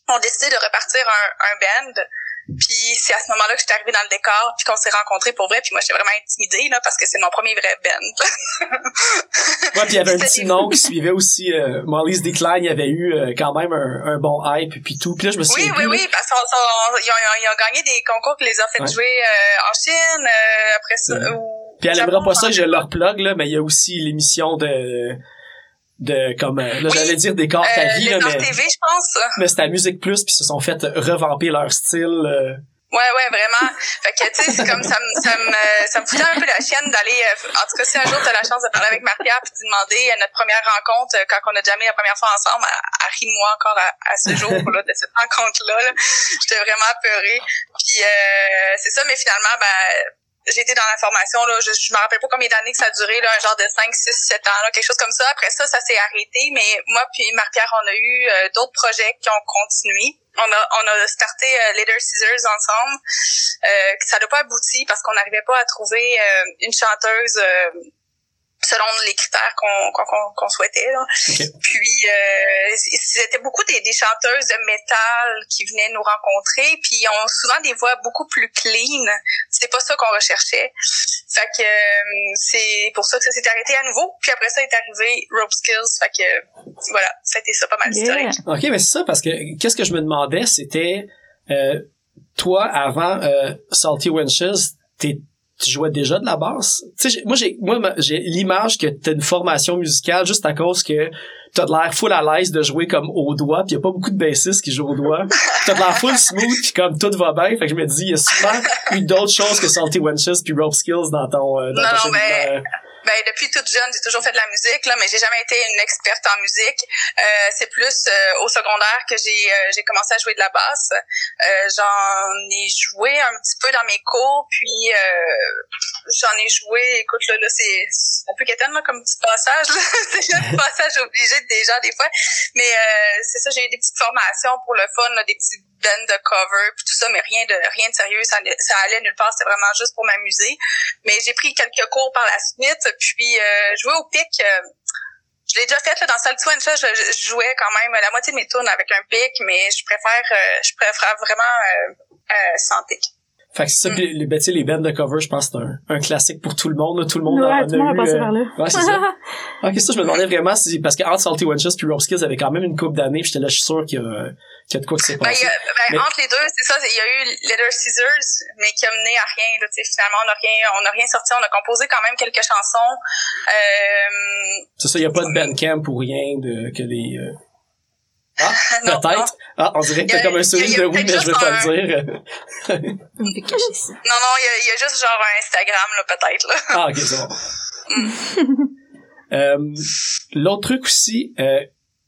ont décidé de repartir un, un band. Puis c'est à ce moment-là que j'étais arrivée dans le décor, puis qu'on s'est rencontrés pour vrai. Puis moi, j'étais vraiment intimidée là parce que c'est mon premier vrai band. [laughs] Ouais, puis il y avait un petit nom qui suivait aussi, euh, Molly's Decline, il y avait eu euh, quand même un, un bon hype, puis tout. Puis là, je me Oui, souviens oui, plus, là. oui, parce qu'ils ont, ils ont gagné des concours qui les ont fait Ouais. jouer euh, en Chine, euh, après ça. Ou- Puis elle aimera pas ça que je leur plug, là, mais il y a aussi l'émission de... de comme euh, là Oui. j'allais dire des corps Euh, ta vie là mais TV, je pense. mais c'était Musique Plus puis ils se sont fait revamper leur style euh, Ouais, ouais, vraiment. Fait que, tu sais, c'est comme ça me, ça me, ça me foutait un peu la chienne d'aller, euh, en tout cas, si un jour t'as la chance de parler avec Marie-Pierre puis de demander à notre première rencontre, euh, quand on a jamais la première fois ensemble, elle, rit moi encore à, à ce jour, là, de cette rencontre-là, là. J'étais vraiment apeurée. Puis, euh, c'est ça, mais finalement, ben, été dans la formation, là, je, je me rappelle pas combien d'années que ça a duré, là, un genre de 5, 6, 7 ans, là, quelque chose comme ça. Après ça, ça s'est arrêté, mais moi puis Marie-Pierre, on a eu euh, d'autres projets qui ont continué. On a, on a starté euh, Leader Scissors ensemble. Euh, ça n'a pas abouti parce qu'on n'arrivait pas à trouver euh, une chanteuse euh, selon les critères qu'on qu'on qu'on- qu'on souhaitait. Là. Puis euh, c'était beaucoup des, des chanteuses de métal qui venaient nous rencontrer, puis ils ont souvent des voix beaucoup plus clean. C'était pas ça qu'on recherchait. Fait que euh, c'est pour ça que ça s'est arrêté à nouveau. Puis après ça est arrivé Rope Skills. Fait que voilà, ça a été ça pas mal Yeah. historique. ok mais c'est ça parce que qu'est-ce que je me demandais c'était euh, toi avant euh, Salty Wenches t'es tu jouais déjà de la basse? Tu sais j'ai- moi j'ai moi j'ai l'image que t'as une formation musicale juste à cause que t'as de l'air full à l'aise de jouer comme au doigt puis y a pas beaucoup de bassistes qui jouent au doigt. T'as de l'air full smooth puis comme tout va bien fait que je me dis il y a souvent eu d'autres choses que Salty Wenches puis Rope Skills dans ton euh, dans Non, mais- euh, Ben depuis toute jeune, j'ai toujours fait de la musique là, mais j'ai jamais été une experte en musique. Euh, c'est plus euh, au secondaire que j'ai euh, j'ai commencé à jouer de la basse. Euh, j'en ai joué un petit peu dans mes cours, puis euh, j'en ai joué. Écoute là, là c'est [laughs] c'est un peu quétaine là comme petit passage. c'est un passage obligé déjà des fois. Mais euh, c'est ça, j'ai eu des petites formations pour le fun, là, des petits bands de cover, puis tout ça, mais rien de rien de sérieux. Ça, ça allait nulle part. C'était vraiment juste pour m'amuser. Mais j'ai pris quelques cours par la suite, puis euh, jouer au pic. euh, je l'ai déjà fait là, dans Shot, je, je jouais quand même la moitié de mes tournes avec un pic, mais je préfère euh, je préfère vraiment euh, euh, sans pic. Fait que c'est ça, puis les, ben, tu sais, les bands de cover, je pense que c'est un, un classique pour tout le monde. là. Tout le monde en Ouais, a tout eu, passé euh, par là. Ouais, c'est ça. [laughs] ok, ça, je me demandais vraiment si, parce que entre Salty Wenches puis Rope Skills avait quand même une couple d'années, puis j'étais là, je suis sûr qu'il y a, qu'il y a de quoi qui s'est Ben, passé. a- ben, Mais- Entre les deux, c'est ça, il y a eu Leather Scissors, mais qui a mené à rien. Là, tu sais, finalement, on n'a rien, on rien sorti. On a composé quand même quelques chansons. Euh, C'est ça, il y a pas de bandcamp ou rien de, que les, euh, Ah, [laughs] peut-être. Ah, on dirait que t'as comme un sourire de oui, mais je vais juste pas un- le dire. Non, non, il y a, il y a juste genre un Instagram, là, peut-être. Là. Ah, ok, c'est bon. euh, L'autre truc aussi, euh,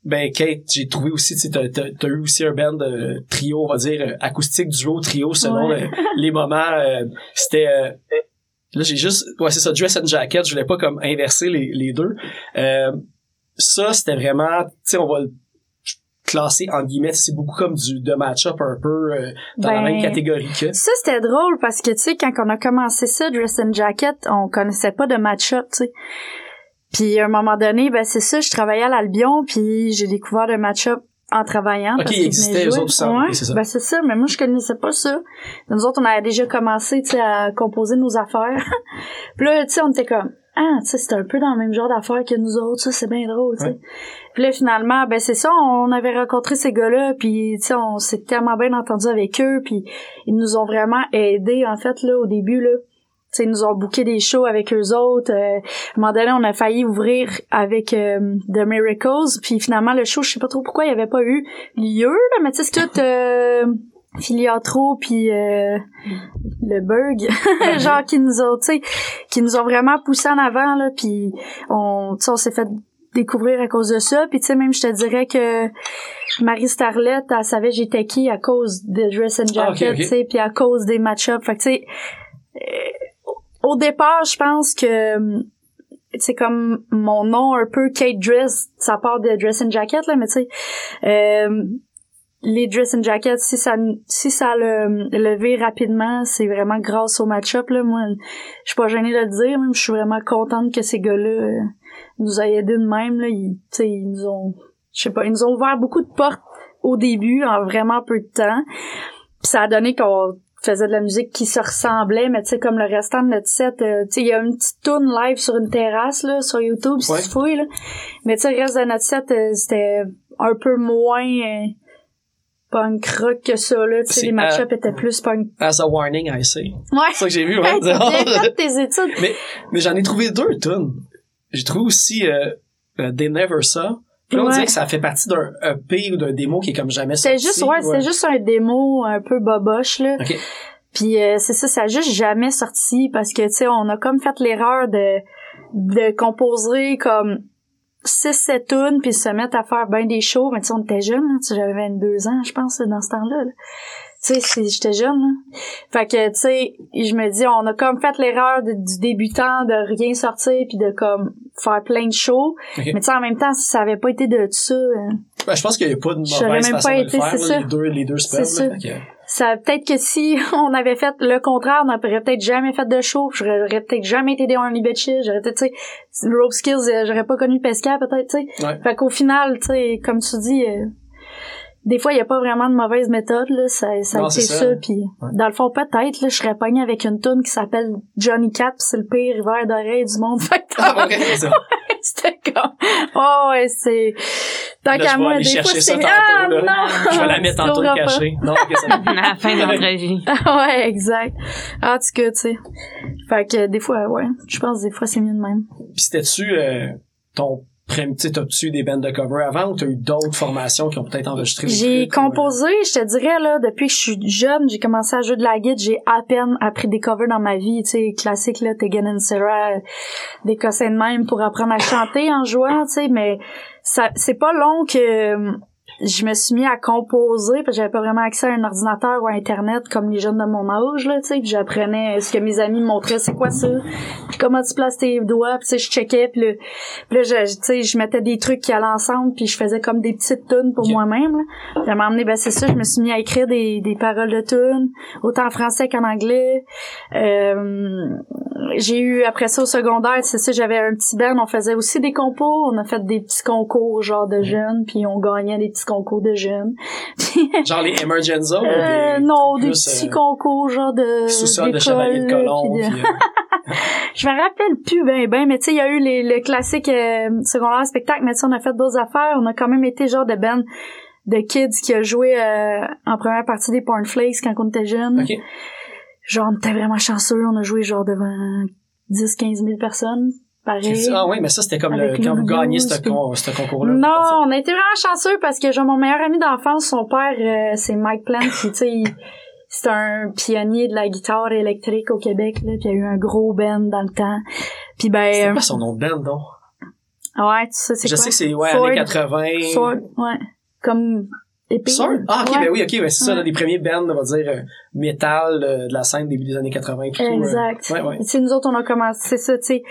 ben Kate, j'ai trouvé aussi, tu sais, t'as, t'as, t'as eu aussi un band trio, on va dire, acoustique, duo, trio, selon Ouais. euh, les moments. euh, c'était... euh, là, j'ai juste... Ouais, c'est ça, Dress and Jacket, je voulais pas comme inverser les, les deux. Euh, ça, c'était vraiment... Tu sais, on va le classer en guillemets, c'est beaucoup comme du de match-up un peu euh, dans la Ben, même catégorie que... Ça, c'était drôle parce que, tu sais, quand on a commencé ça, Dress and Jacket, on connaissait pas de match-up, tu sais. Puis, à un moment donné, ben, c'est ça, je travaillais à l'Albion, puis j'ai découvert le match-up en travaillant. Ok, parce eux jouer. autres, ça. Ouais, Ok, c'est ça. Ben, c'est ça, mais moi, je connaissais pas ça. Nous autres, on avait déjà commencé, tu sais, à composer nos affaires. [laughs] Puis là, tu sais, on était comme, ah, tu sais, c'est un peu dans le même genre d'affaires que nous autres, ça, c'est bien drôle, tu sais. Ouais. Puis là, finalement, ben, c'est ça, on avait rencontré ces gars-là, puis, tu sais, on s'est tellement bien entendu avec eux, puis ils nous ont vraiment aidés, en fait, là, au début, là. Tu sais, ils nous ont booké des shows avec eux autres. Euh, à un moment donné, on a failli ouvrir avec euh, The Miracles, puis finalement, le show, je sais pas trop pourquoi il y avait pas eu lieu, là, mais tu sais, c'est tout... Euh, Filiatro puis euh, le Bug [laughs] genre qui nous ont tu sais qui nous ont vraiment poussé en avant là puis on on s'est fait découvrir à cause de ça. Puis tu sais même je te dirais que Marie Starlet elle savait j'étais qui à cause de Dress and Ah, Jacket tu sais puis à cause des match-ups. Fait que tu sais euh, au départ je pense que c'est comme mon nom un peu Kate Dress ça part de Dress and Jacket là mais tu sais euh, les dress and jackets, si ça si ça le levé rapidement, c'est vraiment grâce au match-up là. Moi, je suis pas gênée de le dire, même je suis vraiment contente que ces gars-là euh, nous aient aidés de même là. Ils, tu sais, ils nous ont, je sais pas, ils nous ont ouvert beaucoup de portes au début en vraiment peu de temps. Puis ça a donné qu'on faisait de la musique qui se ressemblait, mais tu sais comme le restant de notre set, euh, tu sais il y a une petite tune live sur une terrasse là sur YouTube si Ouais. tu fouilles là. Mais tu sais le reste de notre set euh, c'était un peu moins euh, punk rock que ça là, tu sais C'est, les match-up étaient plus punk. As a warning, I say. Ouais. C'est ça que j'ai vu, ouais. [laughs] Fait tes études. mais, mais j'en ai trouvé deux tonnes. J'ai trouvé aussi euh, euh, They Never Saw. Puis là, on Ouais. dirait que ça fait partie d'un EP ou d'un démo qui est comme jamais sorti. juste ouais, c'était juste un démo un peu boboche là. Ok. Puis euh, c'est ça, ça a juste jamais sorti parce que tu sais, on a comme fait l'erreur de de composer comme 6 7 tunes puis se mettre à faire ben des shows, mais tu sais on était jeunes, sais, j'avais 22 ans, je pense dans ce temps-là. là. Tu sais, j'étais jeune. Là. Fait que tu sais, je me dis on a comme fait l'erreur du débutant de rien sortir puis de comme faire plein de shows. Mais tu sais en même temps si ça avait pas été de ça, euh, Ben, je pense qu'il n'y a pas de mauvaise même façon pas de le été, faire, c'est là, les deux, les deux là. Ça. Peut-être que si [laughs] on avait fait le contraire, on n'aurait peut-être jamais fait de show, j'aurais peut-être jamais été des Horny Bitches, j'aurais peut-être, tu sais, Rope Skills, euh, j'aurais pas connu Pesca, peut-être, tu sais. Ouais. Fait qu'au final, tu sais, comme tu dis, euh, des fois, il y a pas vraiment de mauvaise méthode, là, ça, ça a été c'est ça, ça. puis dans le fond, peut-être, là, je serais pognée avec une tune qui s'appelle Johnny Cat, pis c'est le pire hiver d'oreille du monde, [laughs] fait que Ah, ok, c'est ça. c'était comme, oh ouais, c'est, tant qu'à moi, des fois, c'est, tantôt, ah, là. non! Je vais la mettre en pas. cachée. Non, ça [laughs] à la fin de [laughs] l'entrevue. ouais, exact. En tout cas, tu sais. Fait que des fois, ouais, je pense des fois c'est mieux de même. Puis c'était-tu euh, ton premier, tu des bandes de cover avant ou t'as eu d'autres formations qui ont peut-être enregistré J'ai euh, composé, je te dirais là, depuis que je suis jeune, j'ai commencé à jouer de la guitare, j'ai à peine appris des covers dans ma vie, tu sais, classique là, Tegan and Sarah, des cossins de même pour apprendre à chanter en jouant, tu sais, mais ça c'est pas long que je me suis mis à composer parce que j'avais pas vraiment accès à un ordinateur ou à internet comme les jeunes de mon âge là tu sais puis j'apprenais ce que mes amis me montraient c'est quoi ça puis comment tu places tes doigts puis tu sais je checkais puis là, puis là je tu sais je mettais des trucs qui allaient ensemble puis je faisais comme des petites tunes pour moi-même là. Puis à donné ben c'est ça je me suis mis à écrire des, des paroles de tunes autant en français qu'en anglais euh, j'ai eu après ça au secondaire c'est ça j'avais un petit band on faisait aussi des compos on a fait des petits concours genre de jeunes puis on gagnait des petits concours de jeunes [laughs] Genre les Emergenza ou euh, des, non des petits euh, concours genre de sous-sol de Chevalier de Colomb. puis de- puis, euh, [laughs] je me rappelle plus ben ben mais tu sais il y a eu les, le classique euh, secondaire spectacle mais tu sais on a fait d'autres affaires on a quand même été genre de band de kids qui a joué euh, en première partie des Pornflakes quand on était jeunes ok. Genre on était vraiment chanceux on a joué genre devant 10 15 000 personnes pareil Ah oui, mais ça c'était comme le, quand vous gagnez ce, puis- con, ce concours-là. non, on a été vraiment chanceux parce que genre mon meilleur ami d'enfance, son père, euh, c'est Mike Plant, puis tu sais, c'est un pionnier de la guitare électrique au Québec là, puis il y a eu un gros band dans le temps. Puis ben quoi son nom de band, donc? ouais, tu sais c'est Je quoi? sais que c'est, ouais, années 80. Sword, ouais, comme épée. Sword? Ah, ok, Ouais. ben oui, ok, ben c'est ça, là, les premiers bands, on va dire, euh, métal euh, de la scène début des années 80 pis tout. euh, Exact. ouais, ouais. Nous autres, on a commencé, c'est ça, tu sais,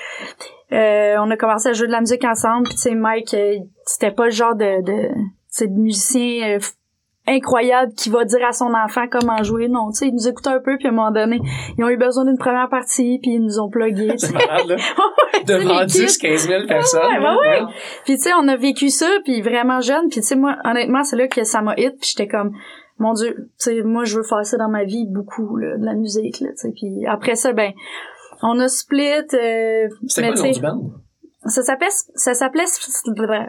euh, on a commencé à jouer de la musique ensemble, puis tu sais, Mike, euh, c'était pas le genre de, de, tu sais, de musicien euh, incroyable qui va dire à son enfant comment jouer. Non, tu sais, ils nous écoutaient un peu, puis à un moment donné, ils ont eu besoin d'une première partie, puis ils nous ont plugué. C'est malade, là. Devant les 10, kids. 15 000 personnes. Ouais, ouais, ouais. Puis tu sais, on a vécu ça, puis vraiment jeune, puis tu sais, moi, honnêtement, c'est là que ça m'a hit, puis j'étais comme, mon Dieu, tu sais, moi, je veux faire ça dans ma vie beaucoup, là, de la musique, là, tu sais. Puis après ça, ben, on a split, euh, C'était quoi le nom tu sais, du band? ça s'appelait ça s'appelait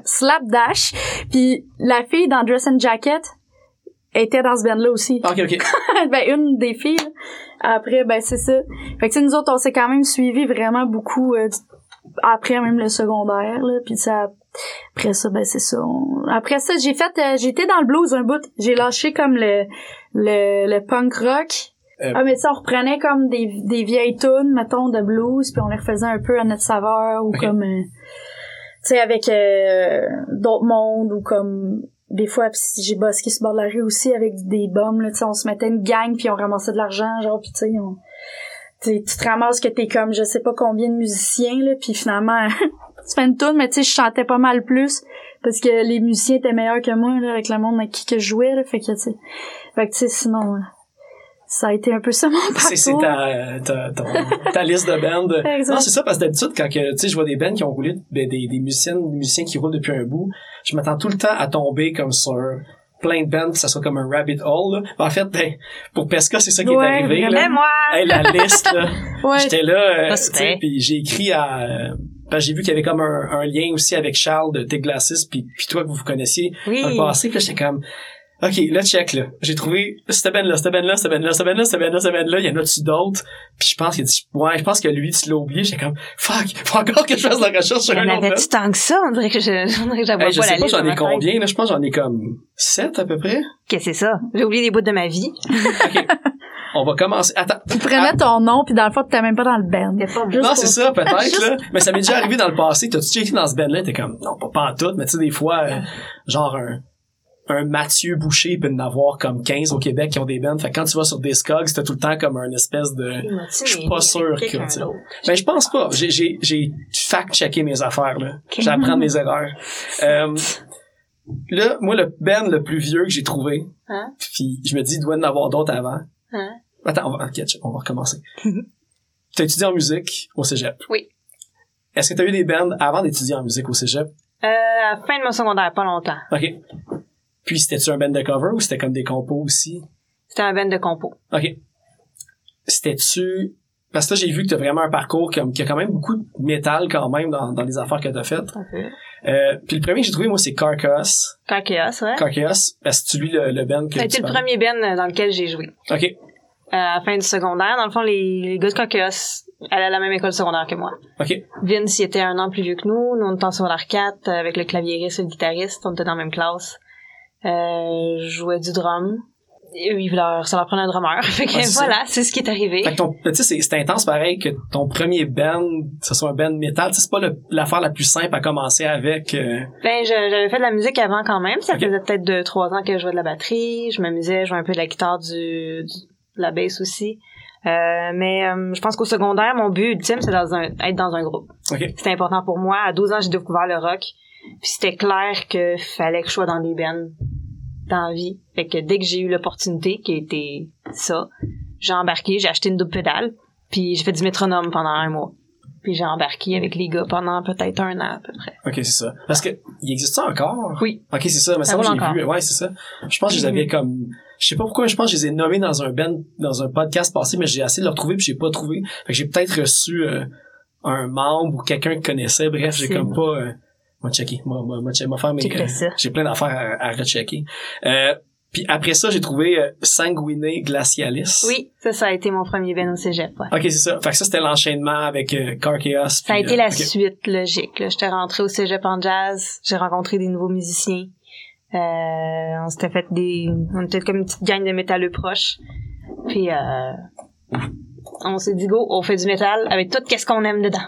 Slapdash puis la fille dans Dress and Jacket était dans ce band là aussi. Ok, ok. [laughs] ben une des filles là. après ben c'est ça. Fait que tu sais, nous autres on s'est quand même suivi vraiment beaucoup euh, après même le secondaire là. Puis ça après ça ben c'est ça. On- après ça j'ai fait euh, j'étais dans le blues un bout. J'ai lâché comme le le, le punk rock. Euh, ah mais sais, on reprenait comme des, des vieilles tunes mettons de blues puis on les refaisait un peu à notre saveur ou comme euh, tu sais avec euh, d'autres mondes ou comme des fois si j'ai bossé sur bord de la rue aussi avec des bombes là on se mettait une gang puis on ramassait de l'argent genre puis tu sais on tu te ramasses que t'es comme je sais pas combien de musiciens là puis finalement [laughs] tu fais une tune mais tu sais je chantais pas mal plus parce que les musiciens étaient meilleurs que moi là avec le monde avec qui que je jouais là fait que tu sais fait que tu sais sinon euh, ça a été un peu ça mon C'est c'est parcours ta, ta, ton- ta liste de bands. [laughs] Exact. Non, c'est ça, parce que d'habitude, quand que, tu sais, je vois des bands qui ont roulé, ben, des, des musiciennes, des musiciens qui roulent depuis un bout, je m'attends tout le temps à tomber comme sur plein de bands, que ça soit comme un rabbit hole, là. Ben, En fait, ben, pour Pesca, c'est ça qui Ouais, est arrivé, là. Mais moi! Hey, la liste, là. [laughs] ouais J'étais là, euh, puis j'ai écrit à, euh, que j'ai vu qu'il y avait comme un, un lien aussi avec Charles de Teglacis, puis puis toi que vous vous connaissiez Oui. dans le passé, puis là, j'étais comme, OK, là, check, là. J'ai trouvé cette band-là, cette band-là, cette band-là, cette band-là, cette band-là, cette band-là. Il y en a-tu d'autres? Puis je pense qu'il a dit, ouais, je pense que lui, tu l'as oublié. J'étais comme, fuck, faut encore que je fasse la recherche sur un autre avait-tu tant que ça? On dirait que je, [laughs] on dirait que j'avais Hey, je pas sais la pas, liste j'en ai combien, là. Je pense que j'en ai comme sept à peu près. Qu'est-ce que c'est ça? J'ai oublié des bouts de ma vie. [laughs] OK. On va commencer. Attends. tu prenais ton nom puis dans le fond t'étais même pas dans le band pas Non, c'est ça, peut-être, [laughs] Juste- là. Mais ça m'est déjà arrivé dans le passé. T'as-tu été dans ce band-là? T'es comme, non, pas, pas en tout, mais tu sais, des fois, euh, genre un, un Mathieu Boucher, peut en avoir comme 15 au Québec qui ont des bands. Fait que quand tu vas sur Discogs, t'as tout le temps comme un espèce de... Je suis pas sûr que. Ben, je pense pas. J'ai, j'ai, j'ai fact-checké mes affaires, là. Appris mes erreurs. [laughs] Euh, là, moi, le band le plus vieux que j'ai trouvé, Hein? puis je me dis, il doit y en avoir d'autres avant. Hein? Attends, on va, ok, on va recommencer. [laughs] T'as étudié en musique au cégep? Oui. Est-ce que t'as eu des bands avant d'étudier en musique au cégep? Euh, à la fin de mon secondaire, pas longtemps. OK. Puis c'était-tu un band de cover ou c'était comme des compos aussi? C'était un band de compo. OK. C'était-tu... Parce que là, j'ai vu que t'as vraiment un parcours qui a quand même beaucoup de métal quand même dans, dans les affaires que t'as faites. Euh, puis le premier que j'ai trouvé, moi, c'est Carcass. Chaos, ouais. Carcass. Est-ce que tu lui le, le band que Ça a été le parles? premier band dans lequel j'ai joué. OK. Euh, à la fin du secondaire, dans le fond, les, les gars de Caucus allaient à la même école secondaire que moi. OK. Vince, il était un an plus vieux que nous. Nous, on était en secondaire 4 euh, avec le claviériste et le guitariste. On était dans la même classe. Euh, jouais du drum. Et leur, ça leur prenait un drummer. [laughs] Fait que voilà, c'est ce qui est arrivé. Fait que ton, tu sais, c'est, intense pareil que ton premier band, ce soit un band métal, c'est pas l'affaire la plus simple à commencer avec. euh, Ben, j'avais fait de la musique avant quand même. Ça faisait peut-être deux, trois ans que je jouais de la batterie. Je m'amusais, je jouais un peu de la guitare, du, du- de la bass aussi. Euh, mais euh, je pense qu'au secondaire, mon but ultime, c'est dans un, être dans un groupe. OK. C'était important pour moi. À 12 ans, j'ai découvert le rock. Puis c'était clair que fallait que je sois dans des bands dans la vie. Fait que dès que j'ai eu l'opportunité, qui était ça, j'ai embarqué, j'ai acheté une double pédale, puis j'ai fait du métronome pendant un mois. Puis j'ai embarqué avec les gars pendant peut-être un an à peu près. OK, c'est ça. Parce que, il existe ça encore? Oui. OK, c'est ça. Mais Ça j'ai vu. Ouais, c'est ça. Je pense que je les avais comme, je sais pas pourquoi, je pense que je les ai nommés dans un band, dans un podcast passé, mais j'ai essayé de le retrouver puis j'ai pas trouvé. Fait que j'ai peut-être reçu, euh, un membre ou quelqu'un que connaissait. Bref, j'ai comme pas, euh, moi, checker. Moi, moi, moi, moi, faire mes, euh, j'ai plein d'affaires à, à rechecker. Euh, puis après ça, j'ai trouvé euh, Sanguiné Glacialis. Oui, ça, ça a été mon premier band au cégep, ouais. OK, c'est ça. Fait que ça, c'était l'enchaînement avec euh, Car Chaos. Ça a été euh, la suite logique. Là. J'étais rentrée au cégep en jazz, j'ai rencontré des nouveaux musiciens. Euh, on s'était fait des... On était comme une petite gang de métalleux proches. Puis euh, on s'est dit, go, on fait du métal avec tout qu'est-ce qu'on aime dedans.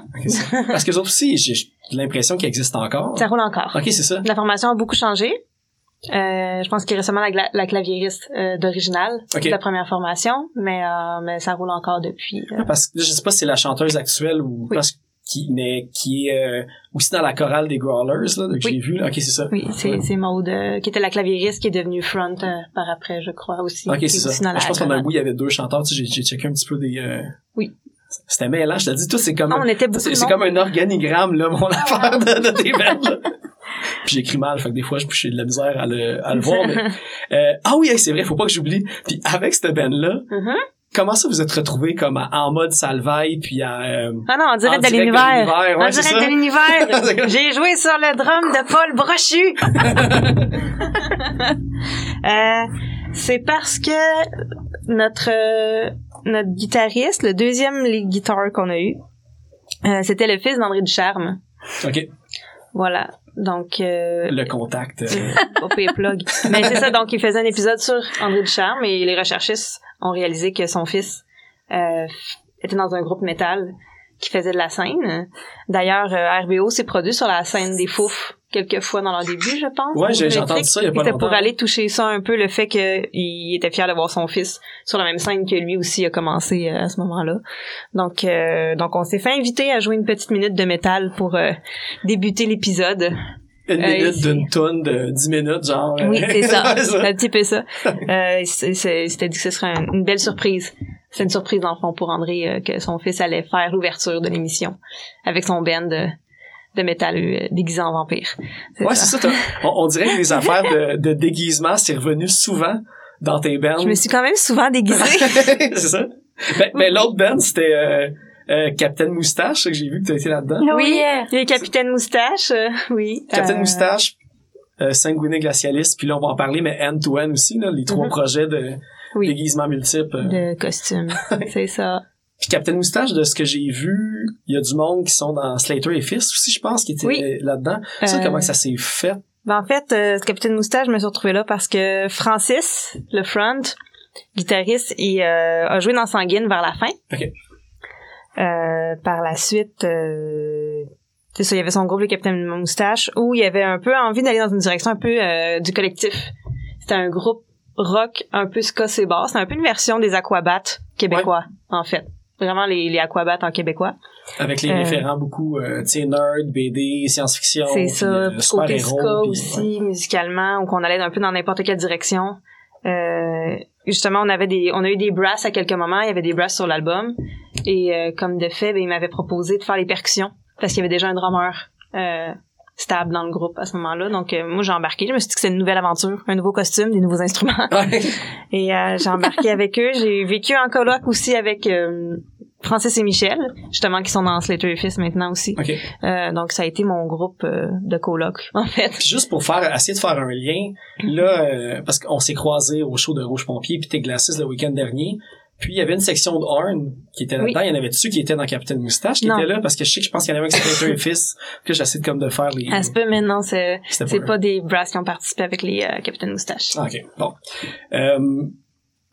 Parce que autres aussi, j'ai l'impression qu'ils existent encore. Ça roule encore. OK, c'est ça. La formation a beaucoup changé. Euh, je pense qu'il y a récemment la, claviériste euh, d'original de la première formation, mais, euh, mais ça roule encore depuis. Parce que je sais pas si c'est la chanteuse actuelle ou Oui. parce que qui, mais qui est euh, aussi dans la chorale des Growlers, là, que j'ai vu. Là. Ok, c'est ça. Oui, c'est, c'est Maude, euh, qui était la claviériste, qui est devenue front euh, par après, je crois, aussi. Ok, c'est ça. dans la Je pense qu'on a un bout, il y avait deux chanteurs. Tu sais, j'ai, j'ai checké un petit peu des... Oui. C'était mêlant, je te dis, tout c'est comme... Ah, on était beaucoup c'est, comme un organigramme, là, mon affaire de, de tes bands, là. [laughs] Puis j'écris mal, fait que des fois, je j'ai de la misère à le, à le voir. Mais, [laughs] ah oui, hey, c'est vrai, faut pas que j'oublie. Puis avec cette band-là, Mhm. Comment ça vous êtes retrouvés comme en mode salvaille, puis à... euh, Ah non, en direct En de direct de l'univers. ouais, en direct de l'univers. J'ai joué sur le drum de Paul Brochu. [laughs] Euh, c'est parce que notre euh, notre guitariste, le deuxième lead guitar qu'on a eu, euh, c'était le fils d'André Ducharme. OK, Voilà. Donc euh, le contact. euh, [laughs] pire plug. Mais c'est ça, donc il faisait un épisode sur André Ducharme et les recherchistes ont réalisé que son fils euh, était dans un groupe métal qui faisait de la scène. D'ailleurs, RBO s'est produit sur la scène des Fouf quelques fois dans leur début, je pense. Ouais, j'ai- entendu ça il y a pas C'était pour aller toucher ça un peu, le fait qu'il était fier d'avoir son fils sur la même scène que lui aussi a commencé euh, à ce moment-là. Donc, euh, donc on s'est fait inviter à jouer une petite minute de métal pour euh, débuter l'épisode. une Euh, minute d'une tonne de 10 minutes, genre. Oui, [laughs] c'est ça. c'est C'est un petit peu ça. Euh, C'était dit que ce serait un- une belle surprise. C'est une surprise, dans le fond, pour André, que son fils allait faire l'ouverture de l'émission avec son band de, métal euh, déguisé en vampire. Ouais, c'est ça. [laughs] On, on dirait que les affaires de, de déguisement, c'est revenu souvent dans tes bands. Je me suis quand même souvent déguisée. [laughs] c'est ça. Ben, ben, l'autre band, c'était euh, euh, Captain Moustache, ça que j'ai vu que t'as été là-dedans. Oui. yeah. Les capitaines moustaches, euh, oui. Captain Euh, Moustache, euh, Sanguiné Glacialiste, puis là, on va en parler, mais end-to-end aussi, là, les trois Mhm. projets de Oui. déguisement multiples. euh. De costume, [laughs] c'est ça. Puis Captain Moustache, de ce que j'ai vu, il y a du monde qui sont dans Slater et Fist aussi, je pense, qui étaient Oui. là-dedans. Ça, Euh, comment ça s'est fait? Ben, en fait, euh, ce Capitaine Moustache, je me suis retrouvée là parce que Francis, le front, guitariste, il euh, a joué dans Sanguine vers la fin. Ok. Euh, par la suite, euh, c'est ça, il y avait son groupe, le Capitaine Moustache, où il y avait un peu envie d'aller dans une direction un peu euh, du collectif. C'était un groupe rock un peu ska. C'était un peu une version des Aquabats québécois, en fait. Vraiment les, les Aquabats en québécois. Avec les Euh, référents beaucoup, euh, tu sais, nerd, BD, science-fiction. C'est ça, euh, puis aussi, musicalement, ou qu'on allait un peu dans n'importe quelle direction. Euh, justement, on avait des, on a eu des brasses à quelques moments, il y avait des brasses sur l'album, et euh, comme de fait, ben, il m'avait proposé de faire les percussions, parce qu'il y avait déjà un drummer euh, stable dans le groupe à ce moment-là. Donc euh, moi j'ai embarqué, je me suis dit que c'était une nouvelle aventure, un nouveau costume, des nouveaux instruments. Ouais. [laughs] Et euh, j'ai embarqué avec eux. J'ai vécu en coloc aussi avec euh, Francis et Michel, justement, qui sont dans Slater et Fils maintenant aussi. OK. Euh, donc ça a été mon groupe euh, de coloc, [laughs] en fait. Puis juste pour faire essayer de faire un lien, là, euh, parce qu'on s'est croisés au show de Rouge Pompier puis Tes Glacis le week-end dernier. Puis il y avait une section de Horn qui était là-dedans. Oui. Il y en avait dessus qui était dans Captain Moustache qui Non. était là? Parce que je sais que je pense qu'il y en avait un qui s'appelait et Fils. Que j'essaie de comme de faire les. Ah, c'est pas maintenant, c'est C'était c'est pas pas des brasses qui ont participé avec les euh, Capitaine Moustache. Ah, ok, bon. Euh,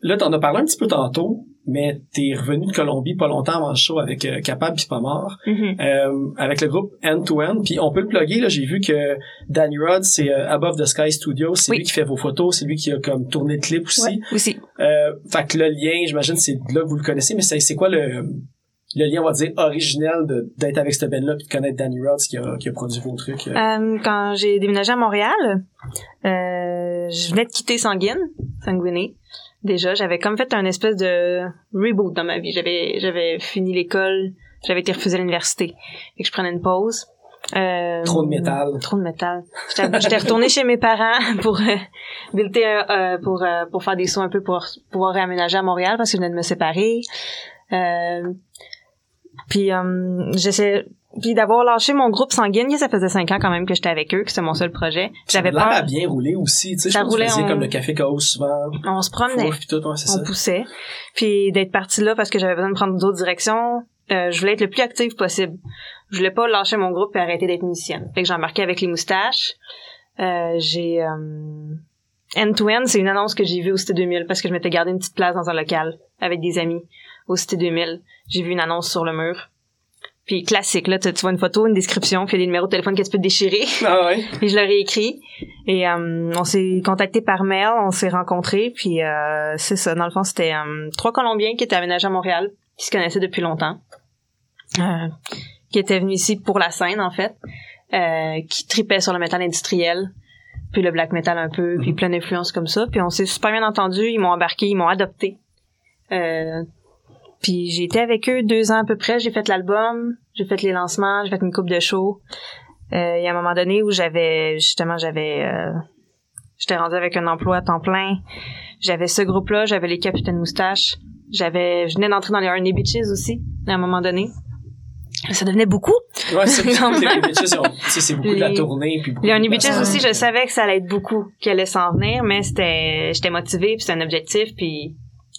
là, t'en as parlé un petit peu tantôt, mais t'es revenu de Colombie pas longtemps avant le show avec euh, Capable puis pas mort, Mhm. euh, avec le groupe End to End. Puis on peut le plugger, là, j'ai vu que Danny Rod, c'est euh, Above the Sky Studio, c'est Oui. lui qui fait vos photos, c'est lui qui a comme tourné le clip aussi. Aussi. Euh, fait que le lien, j'imagine, c'est là que vous le connaissez, mais c'est quoi le le lien, on va dire, originel de- d'être avec cette band-là puis de connaître Danny Rod qui a, qui a produit vos trucs. quand j'ai déménagé à Montréal, euh, je venais de quitter Sanguine, Sanguiné. Déjà, j'avais comme fait un espèce de reboot dans ma vie. J'avais j'avais fini l'école, j'avais été refusée à l'université. Et que je prenais une pause. Euh, Trop de métal. Trop de métal. J'étais retournée chez mes parents [laughs] pour euh, builder, euh, pour euh, pour faire des sous un peu pour pouvoir réaménager à Montréal parce que je venais de me séparer. Euh, puis euh, j'essaie puis d'avoir lâché mon groupe sanguine, ça faisait cinq ans quand même que j'étais avec eux, que c'était mon seul projet. J'avais Ça peur. bien rouler aussi, tu sais, je Ça vous roulait, on- comme le café chaos souvent. On se promenait, Fouf, puis tout, ouais, c'est on ça. poussait. Puis d'être parti là parce que j'avais besoin de prendre d'autres directions, euh, je voulais être le plus active possible. Je voulais pas lâcher mon groupe et arrêter d'être musicienne. Fait que j'ai embarqué avec les moustaches. Euh, j'ai euh, End to End, c'est une annonce que j'ai vue au Cité 2000 parce que je m'étais gardé une petite place dans un local avec des amis au Cité 2000. J'ai vu une annonce sur le mur. Puis classique, là, tu, tu vois une photo, une description, puis il y a des numéros de téléphone que tu peux déchirer. [laughs] Ah ouais. [laughs] Puis je leur ai écrit et euh, on s'est contacté par mail, on s'est rencontrés puis euh, c'est ça. Dans le fond, c'était euh, trois Colombiens qui étaient aménagés à Montréal, qui se connaissaient depuis longtemps. Euh, qui était venu ici pour la scène en fait, euh, qui tripait sur le métal industriel, puis le black metal un peu, puis plein d'influences comme ça. Puis on s'est super bien entendu, ils m'ont embarqué, ils m'ont adopté. Euh, puis j'ai été avec eux deux ans à peu près. J'ai fait l'album, j'ai fait les lancements, j'ai fait une coupe de show. Euh, Il y a un moment donné où j'avais justement j'avais euh, j'étais rendue avec un emploi à temps plein. J'avais ce groupe-là, j'avais les Capitaines Moustaches. J'avais je venais d'entrer dans les Arnie Beaches aussi à un moment donné. Ça devenait beaucoup. Ouais, c'est [laughs] Non. les bitches, c'est beaucoup de la tournée. Puis beaucoup Les Honey personnes. aussi, je savais que ça allait être beaucoup qui allait s'en venir, mais c'était, j'étais motivée, puis c'était un objectif, puis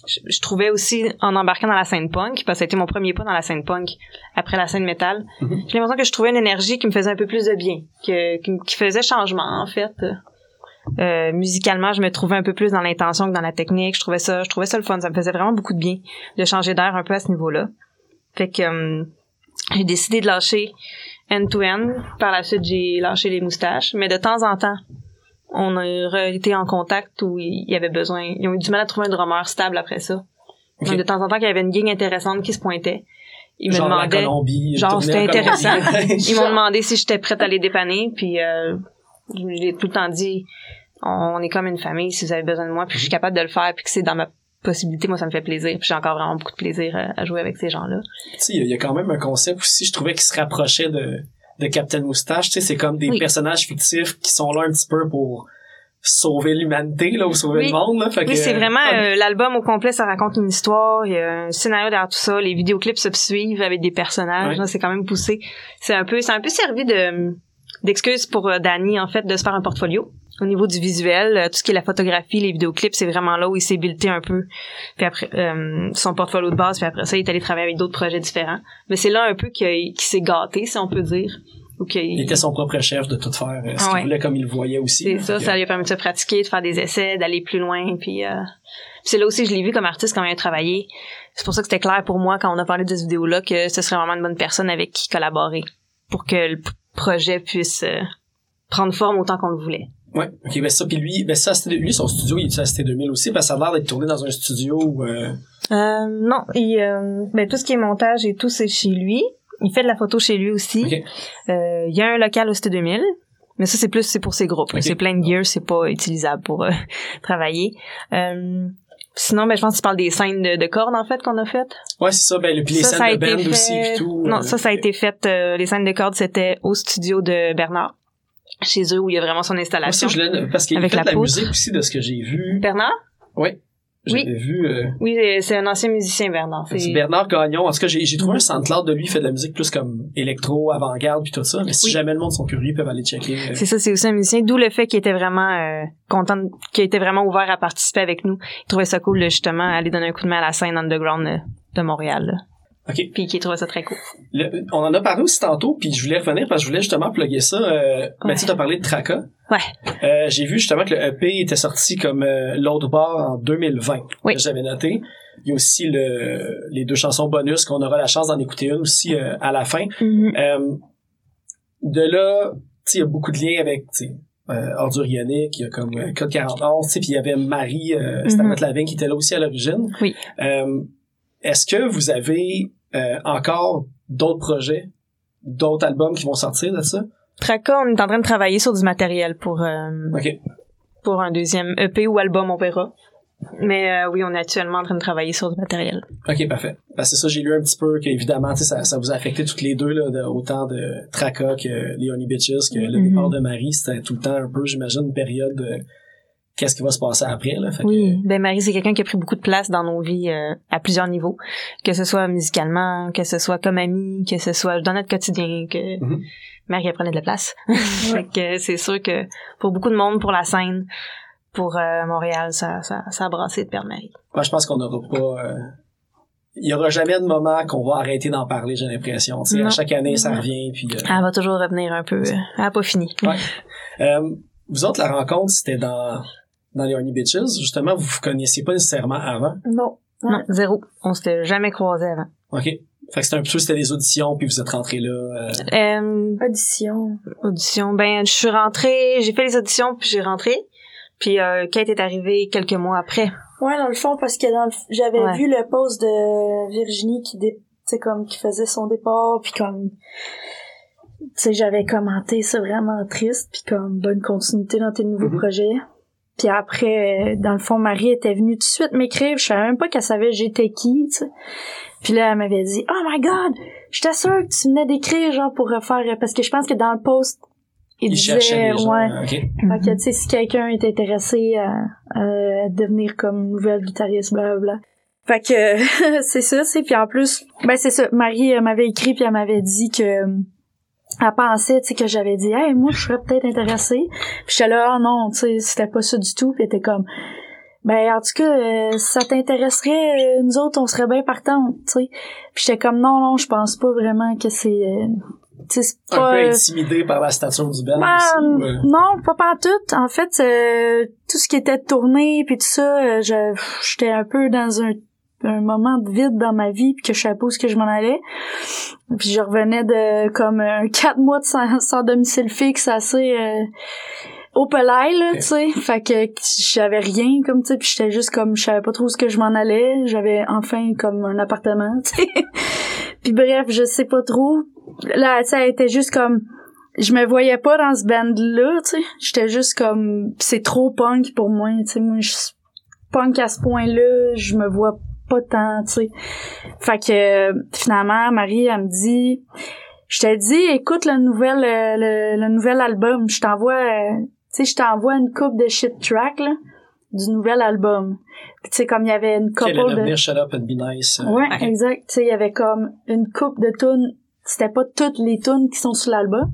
je, je trouvais aussi en embarquant dans la scène punk, parce que c'était mon premier pas dans la scène punk après la scène métal, Mhm. j'ai l'impression que je trouvais une énergie qui me faisait un peu plus de bien, que, qui, qui faisait changement en fait. Euh, musicalement, je me trouvais un peu plus dans l'intention que dans la technique. Je trouvais ça, je trouvais ça le fun. Ça me faisait vraiment beaucoup de bien de changer d'air un peu à ce niveau-là. Fait que euh, j'ai décidé de lâcher end-to-end. Par la suite, j'ai lâché les moustaches. Mais de temps en temps, on a été en contact où il y avait besoin. Ils ont eu du mal à trouver un drummer stable après ça. Donc, de temps en temps, qu'il y avait une gang intéressante qui se pointait. Ils me Genre la demandaient. Colombie, genre, c'était intéressant. [laughs] Ils m'ont demandé si j'étais prête à les dépanner, puis euh, j'ai tout le temps dit on est comme une famille si vous avez besoin de moi, puis je suis capable de le faire, puis que c'est dans ma possibilité, moi ça me fait plaisir, puis j'ai encore vraiment beaucoup de plaisir euh, à jouer avec ces gens-là. Tu sais, il y a- il y a quand même un concept aussi, je trouvais qui se rapprochait de, de Captain Moustache. Tu sais, c'est comme des Oui. personnages fictifs qui sont là un petit peu pour sauver l'humanité, là, ou sauver Oui. le monde, là. Fait que, Oui, c'est vraiment euh, l'album au complet, ça raconte une histoire, il y a un scénario derrière tout ça, les vidéoclips se suivent avec des personnages, là, c'est quand même poussé. C'est un peu c'est un peu servi de d'excuse pour euh, Danny en fait de se faire un portfolio. Au niveau du visuel, euh, tout ce qui est la photographie, les vidéoclips, c'est vraiment là où il s'est builté un peu. Puis après euh, son portfolio de base, puis après ça, il est allé travailler avec d'autres projets différents. Mais c'est là un peu qu'il qu'il s'est gâté, si on peut dire. Ou Il était son propre chef de tout faire, euh, ce qu'il ouais. voulait comme il le voyait aussi. C'est là. ça, ça lui a permis de se pratiquer, de faire des essais, d'aller plus loin, puis euh, c'est là aussi je l'ai vu comme artiste quand il a travaillé. C'est pour ça que c'était clair pour moi quand on a parlé de cette vidéo-là que ce serait vraiment une bonne personne avec qui collaborer pour que projet puisse euh, prendre forme autant qu'on le voulait. Ouais, ok, ben ça, puis lui, ben ça, lui, son studio, il est à Cité 2000 aussi, parce que ça a l'air d'être tourné dans un studio où, euh, Euh, non, il, euh, ben, tout ce qui est montage et tout, c'est chez lui. Il fait de la photo chez lui aussi. Ok. Euh, il y a un local au Cité 2000. Mais ça, c'est plus c'est pour ses groupes. C'est plein de gear, c'est pas utilisable pour euh, [laughs] travailler. Sinon, ben, je pense que tu parles des scènes de, de cordes, en fait, qu'on a faites. ouais, c'est ça, ben, le- puis les ça, ça a scènes de band aussi, puis tout. Non, euh, ça, ça a été fait. euh, les scènes de cordes, c'était au studio de Bernard. Chez eux, où il y a vraiment son moi, ça, installation. je parce qu'il Avec fait la de la musique aussi, de ce que j'ai vu. Bernard? Ouais. J'avais vu, euh, Oui, c'est- un ancien musicien, Bernard. c'est. Bernard Gagnon. En tout cas, j'ai, trouvé Mhm. un SoundCloud de lui, il fait de la musique plus comme électro, avant-garde, puis tout ça. Mais si Oui. jamais le monde sont curieux, ils peuvent aller checker. euh, C'est ça, c'est aussi un musicien. D'où le fait qu'il était vraiment euh, content, de- qu'il était vraiment ouvert à participer avec nous. Il trouvait ça cool justement aller donner un coup de main à la scène underground euh, de Montréal. là. OK. Puis qu'il trouvait ça très cool. Le- on en a parlé aussi tantôt, puis je voulais revenir parce que je voulais justement plugger ça. Euh, Ouais. Mathieu t'a parlé de Traca. Ouais. Euh, j'ai vu justement que le EP était sorti comme euh, l'autre bar en 2020. Oui. J'avais noté. Il y a aussi le, les deux chansons bonus qu'on aura la chance d'en écouter une aussi euh, à la fin. Euh, de là, tu sais, il y a beaucoup de liens avec, tu sais, euh, Ordure Ionique, il y a comme Code 41, tu sais, puis il y avait Marie euh, Stamat Lavigne qui était là aussi à l'origine. Oui. Est-ce que vous avez euh, encore d'autres projets, d'autres albums qui vont sortir de ça? Traca, on est en train de travailler sur du matériel pour euh, pour un deuxième EP ou album, on verra. Mais euh, oui, on est actuellement en train de travailler sur du matériel. OK, parfait. Parce que c'est ça, j'ai lu un petit peu qu'évidemment, ça, ça vous a affecté toutes les deux, là, de, autant de Traca que Leonie Bitches, que le Mhm. départ de Marie, c'était tout le temps un peu, j'imagine, une période de qu'est-ce qui va se passer après, là. Fait que- Oui, ben Marie, c'est quelqu'un qui a pris beaucoup de place dans nos vies euh, à plusieurs niveaux, que ce soit musicalement, que ce soit comme amie, que ce soit dans notre quotidien, que Mhm. Marie elle prenait de la place. [laughs] fait que c'est sûr que pour beaucoup de monde, pour la scène, pour euh, Montréal, ça, ça, ça a brassé de perdre Marie. Moi, je pense qu'on n'aura pas. euh, Il y aura jamais de moment qu'on va arrêter d'en parler, j'ai l'impression. À chaque année, ça revient. Puis, euh, Elle va toujours revenir un peu. elle a pas fini. Ouais. euh, vous autres, la rencontre, c'était dans dans les Horny Bitches. Justement, vous vous connaissiez pas nécessairement avant. Non. Non, zéro. On s'était jamais croisés avant. OK. Fait que c'était un peu c'était des auditions, puis vous êtes rentrés là. euh, Euh, Audition. audition, ben je suis rentrée, j'ai fait les auditions puis j'ai rentré. Puis euh, Kate est arrivée quelques mois après. Ouais, dans le fond, parce que dans le, j'avais Ouais. vu le post de Virginie qui, dé- sais, comme qui faisait son départ, puis comme, tu sais, j'avais commenté ça vraiment triste, puis comme bonne continuité dans tes nouveaux Mhm. projets. Puis après, dans le fond, Marie était venue tout de suite m'écrire. Je savais même pas qu'elle savait j'étais qui, tu sais. Puis là, elle m'avait dit, oh my god, j'étais sûre que tu venais d'écrire, genre, pour refaire, parce que je pense que dans le post, il, disait, les gens. ouais, OK. fait que, tu sais, si quelqu'un est intéressé à, à devenir comme nouvelle guitariste, blablabla. Fait que, [laughs] c'est ça, c'est puis en plus, ben c'est ça, Marie m'avait écrit puis elle m'avait dit que elle pensait, tu sais, que j'avais dit, hey, moi, je serais peut-être intéressée. Puis j'étais là, ah non, tu sais, c'était pas ça du tout. Puis était comme, ben, en tout cas, euh, ça t'intéresserait, euh, nous autres, on serait bien partants, tu sais. Puis j'étais comme, non, non, je pense pas vraiment que c'est, euh, tu sais, c'est Un pas... peu euh, intimidé par la stature du band ben, euh, non, pas pas tout. En fait, euh, tout ce qui était tourné puis tout ça, je- j'étais un peu dans un, un moment de vide dans ma vie puis que je savais pas où est-ce que je m'en allais. Puis je revenais de comme un [laughs] quatre mois de sans, sans domicile fixe assez euh, au pelay, là, tu sais. Fait que j'avais rien comme tu sais, puis j'étais juste comme je savais pas trop où que je m'en allais. J'avais enfin comme un appartement, tu sais. [laughs] puis bref, je sais pas trop. Là, ça était juste comme je me voyais pas dans ce band là tu sais j'étais juste comme c'est trop punk pour moi tu sais moi je suis punk à ce point là je me vois pas tant tu sais fait que finalement Marie elle me dit je t'ai dit écoute le nouvel euh, le, le nouvel album je t'envoie euh, tu sais je t'envoie une coupe de shit track là du nouvel album Puis, tu sais comme il y avait une couple de Shut Up and Be Nice. euh, Ouais, exact. Tu sais, il y avait comme une coupe de tunes. C'était pas toutes les tunes qui sont sur l'album,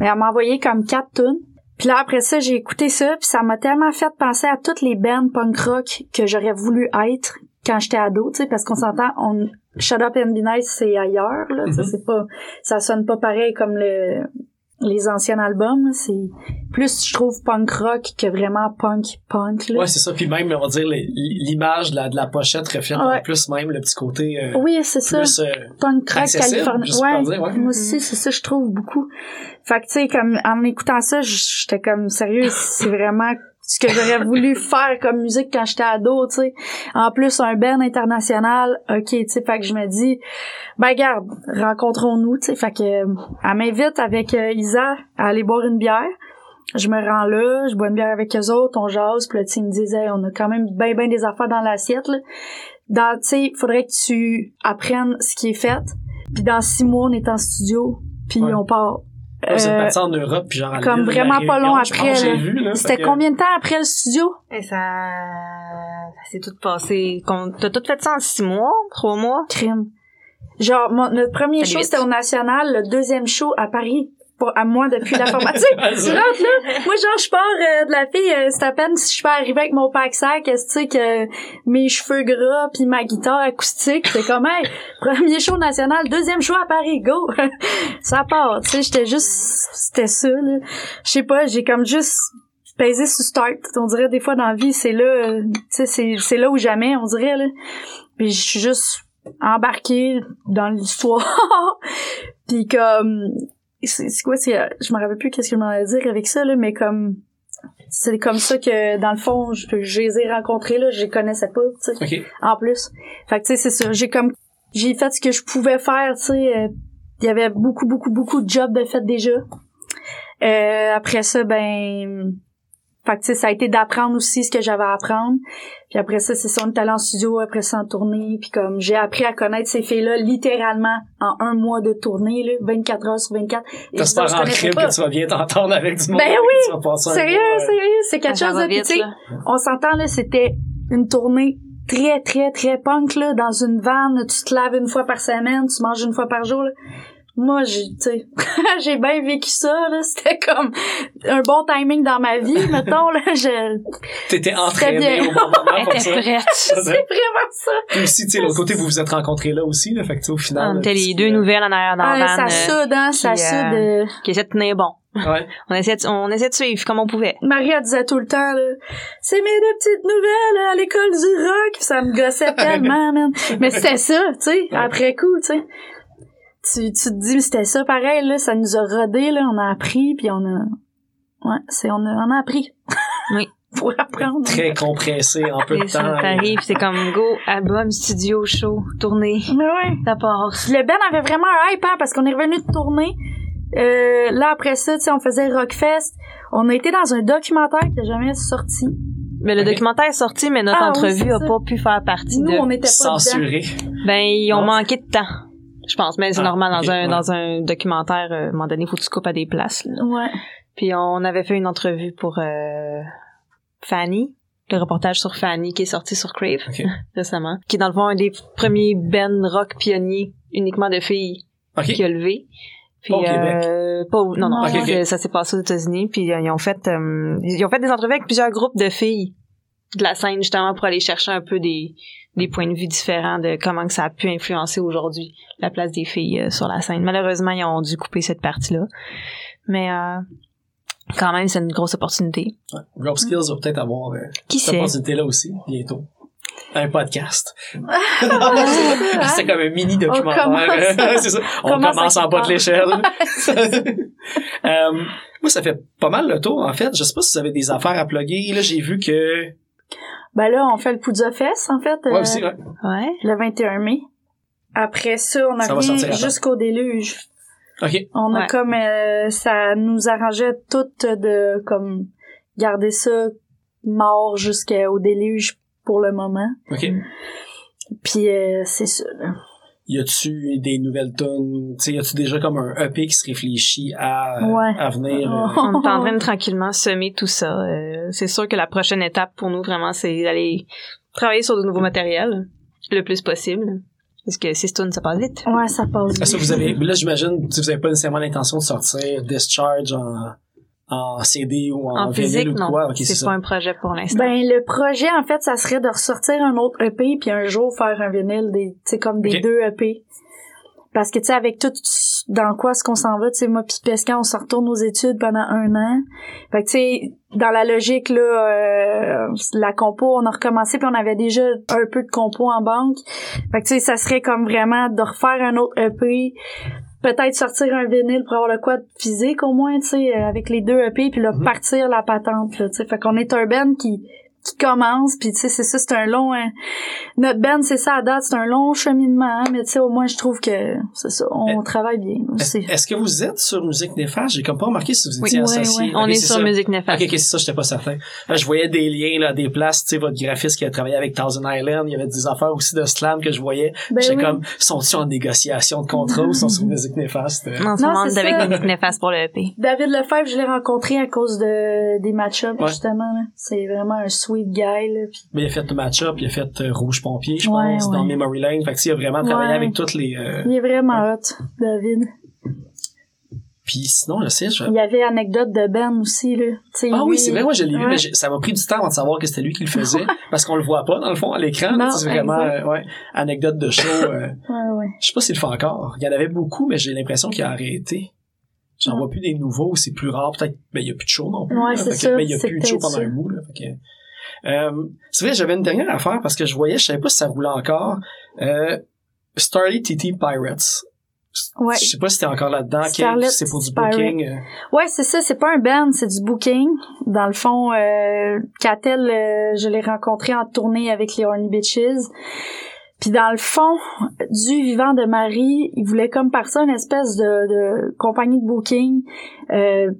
mais elle m'a envoyé comme quatre tunes. Puis là, après ça, j'ai écouté ça, puis ça m'a tellement fait penser à toutes les bands punk rock que j'aurais voulu être quand j'étais ado, tu sais, parce qu'on s'entend, on Shut Up and Be Nice, c'est ailleurs, là, sais, Mhm. c'est pas, ça sonne pas pareil comme le, les anciens albums, c'est plus, je trouve, punk rock que vraiment punk punk, là. Ouais, c'est ça. Puis même, on va dire, l'image de la, de la pochette reflète Ouais. plus même le petit côté euh, oui, c'est ça. euh, punk rock californien. dire, ouais. moi aussi, c'est ça, je trouve beaucoup. Fait que, tu sais, comme, en écoutant ça, j'étais comme, sérieux, c'est vraiment ce que j'aurais [laughs] voulu faire comme musique quand j'étais ado, tu sais. En plus, un band international, ok, tu sais, fait que je me dis, ben, garde, rencontrons-nous, tu sais. Fait que, euh, elle m'invite avec euh, Isa à aller boire une bière. Je me rends là, je bois une bière avec eux autres, on jase, puis là, tu me Hey, on a quand même ben ben des affaires dans l'assiette, là. Dans, tu sais, faudrait que tu apprennes ce qui est fait. Puis dans six mois, on est en studio, puis Ouais. on part. Ouais, c'est Euh, parti en Europe, puis genre à comme vraiment pas long après, là, C'était que- combien de temps après le studio? Et ça, ça s'est tout passé. T'as tout fait ça en six mois, trois mois? Crime. Genre, mon- notre premier show, c'était au National, le deuxième show à Paris. À moi, depuis la formation. [laughs] je rentre là. Moi, genre, je pars euh, de la fille, euh, c'est à peine si je peux arriver avec mon pack sac, tu sais, que mes cheveux gras puis ma guitare acoustique. C'est comme, hey, premier show national, deuxième show à Paris, go! [laughs] ça part, tu sais, j'étais juste, c'était ça, là. Je sais pas, j'ai comme juste pesé sur start. On dirait des fois dans la vie, c'est là, euh, tu sais, c'est, c'est là ou jamais, on dirait, là. Puis je suis juste embarquée dans l'histoire. [laughs] puis comme c'est quoi c'est je me rappelle plus qu'est-ce que je m'en allais dire avec ça là mais comme c'est comme ça que dans le fond je, je les ai rencontrés là je les connaissais pas tu sais Ok. en plus. Fait que tu sais c'est ça. J'ai comme j'ai fait ce que je pouvais faire tu sais euh, il y avait beaucoup beaucoup beaucoup de jobs de fait déjà. Euh, après ça ben fait que tu sais ça a été d'apprendre aussi ce que j'avais à apprendre puis après ça c'est ça on est allé en studio après ça en tournée puis comme j'ai appris à connaître ces filles là littéralement en un mois de tournée là 24 heures sur 24 Et T'espères je en crime que tu vas bien t'entendre avec du monde. Ben oui! tu vas Sérieux, euh, sérieux, c'est quelque Ça chose de on s'entend là, c'était une tournée très très très punk là dans une vanne, tu te laves une fois par semaine, tu manges une fois par jour. là. Moi, j'ai tu sais, [laughs] j'ai bien vécu ça là, c'était comme un bon timing dans ma vie, mettons là, je T'étais entraîné bien. au bon moment pour ça. [laughs] C'est vraiment ça. Puis aussi, tu sais, l'autre côté, vous vous êtes rencontrés là aussi, là. Fait que, tu sais, au final. On était tu- les deux nouvelles en arrière dans Ah, la ça van, euh, soude hein, ça qui, soude. euh, euh, qui essaie de tenir bon. Ouais. On essaie de, on essaie de suivre comme on pouvait. Marie elle disait tout le temps là, c'est mes deux petites nouvelles à l'école du rock, ça me gossait [laughs] tellement man. Mais c'était ça, tu sais, après coup, tu sais. Tu, tu te dis mais c'était ça pareil là, ça nous a rodé là, on a appris puis on a ouais, c'est on a on a appris. Oui. [laughs] pour apprendre. Très compressé en peu de Et ça temps. t'arrive, c'est comme go, album, studio, show, tournée, Mais ouais. ça part. Le Ben avait vraiment un hype, hein, parce qu'on est revenu de tourner. Euh, là, après ça, tu sais, on faisait Rockfest. On a été dans un documentaire qui n'a jamais sorti. Mais le documentaire est sorti, mais notre Ah entrevue c'est a ça. pas pu faire partie Nous, de. on n'était pas dedans. Censuré. Ben, ils ont Ah. manqué de temps. Je pense, mais c'est Ah, normal dans un ouais. dans un documentaire. euh, à un moment donné, faut que tu coupes à des places. là. Ouais. Puis on avait fait une entrevue pour euh, Fanny, le reportage sur Fanny qui est sorti sur Crave [laughs] récemment, qui est dans le fond un des premiers Ben rock pionniers uniquement de filles qui a levé. Puis, Pas au Québec. euh, pas au- non, non, ça s'est passé aux États-Unis. Puis euh, ils ont fait, euh, ils ont fait des entrevues avec plusieurs groupes de filles de la scène justement pour aller chercher un peu des, des points de vue différents de comment que ça a pu influencer aujourd'hui la place des filles euh, sur la scène. Malheureusement, ils ont dû couper cette partie-là, mais euh, quand même, c'est une grosse opportunité. Rope Skills va peut-être avoir euh, Qui cette opportunité-là aussi, bientôt. Un podcast. [laughs] C'est comme un mini documentaire. [laughs] On commence- ça. On en bas de l'échelle. [laughs] Moi, ça fait pas mal le tour, en fait. Je sais pas si vous avez des affaires à plugger. Là, j'ai vu que... Ben là, on fait le Poudza Fest, en fait, Ouais, euh, aussi, ouais. Ouais. le 21 mai. Après ça, on a temps. jusqu'au déluge. OK. On a comme euh, ça nous arrangeait tout de comme garder ça mort jusqu'au déluge pour le moment. OK. Puis euh, c'est ça. là. Y a-tu des nouvelles tonnes? Tu sais, y a-tu déjà comme un EP qui se réfléchit à, Ouais. à venir? euh, On est en train de tranquillement semer tout ça. Euh, c'est sûr que la prochaine étape pour nous vraiment, c'est d'aller travailler sur de nouveaux matériels le plus possible. Parce que six tonnes, ça passe vite. Ouais, ça passe. Est-ce que vite. vous avez, là, j'imagine, tu sais, vous avez pas nécessairement l'intention de sortir Discharge en, en CD ou en, En vinyle physique, ou non. quoi? C'est pas un projet pour l'instant. Ben le projet en fait, ça serait de ressortir un autre EP puis un jour faire un vinyle des tu sais comme des deux EP. Parce que tu sais avec tout dans quoi est-ce qu'on s'en va, tu sais moi puis Pesca on se retourne aux études pendant un an. Fait que tu sais dans la logique là euh, la compo, on a recommencé puis on avait déjà un peu de compo en banque. Fait que tu sais ça serait comme vraiment de refaire un autre EP peut-être sortir un vinyle pour avoir le quad physique au moins, tu sais, euh, avec les deux EP, puis là, Mhm. partir la patente, tu sais. Fait qu'on est un band qui qui commence puis tu sais c'est ça c'est un long hein. notre band c'est ça à date c'est un long cheminement hein, mais tu sais au moins je trouve que c'est ça on travaille bien Est-ce que vous êtes sur Musique Néfaste? J'ai comme pas remarqué si vous Oui. étiez Ouais, associé. ouais. On Ok, est sur ça. Musique Néfaste. Ok, c'est ça, j'étais pas certain. Là, je voyais des liens, là, des places, tu sais, votre graphiste qui a travaillé avec Thousand Island, il y avait des affaires aussi de slam que je voyais. Ben J'étais oui. comme, sont-ils en négociation de contrat ou sont sur Musique Néfaste? Euh, Non, moment, c'est avec. Musique Néfaste pour le EP. David Lefebvre je l'ai rencontré à cause de des match-ups Ouais. justement c'est vraiment un sweet guy là Mais il a fait le match-up, il a fait euh, Rouge Pompier, je Ouais, pense, ouais. dans Memory Lane. Fait que, il a vraiment travaillé avec toutes les, euh, il est vraiment hot David puis sinon, je sais, je... il y avait anecdote de Ben aussi là Ah oui, c'est vrai, moi je l'ai vu, mais ça m'a pris du temps avant de savoir que c'était lui qui le faisait, [laughs] parce qu'on le voit pas dans le fond à l'écran. C'est vraiment euh, ouais, anecdote de show. euh, [laughs] ouais ouais je sais pas s'il le fait encore. Il y en avait beaucoup, mais j'ai l'impression qu'il a arrêté. J'en Ouais. vois plus des nouveaux, c'est plus rare. Peut-être, ben il y a plus de show non plus. Ouais, c'est que- ça, Mais il y a plus de show pendant ça. un bout. Là, fait que, euh, c'est vrai, j'avais une dernière affaire parce que je voyais, je savais pas si ça roulait encore. Euh, Starly TT Pirates. Ouais. Je sais pas si c'était encore là-dedans. C'est pour du booking. euh, Ouais, c'est ça, c'est pas un band, c'est du booking. Dans le fond, euh, Catel, euh, je l'ai rencontré en tournée avec les Horny Bitches. Puis dans le fond, du vivant de Marie, il voulait comme partir une espèce de, de compagnie de booking, euh,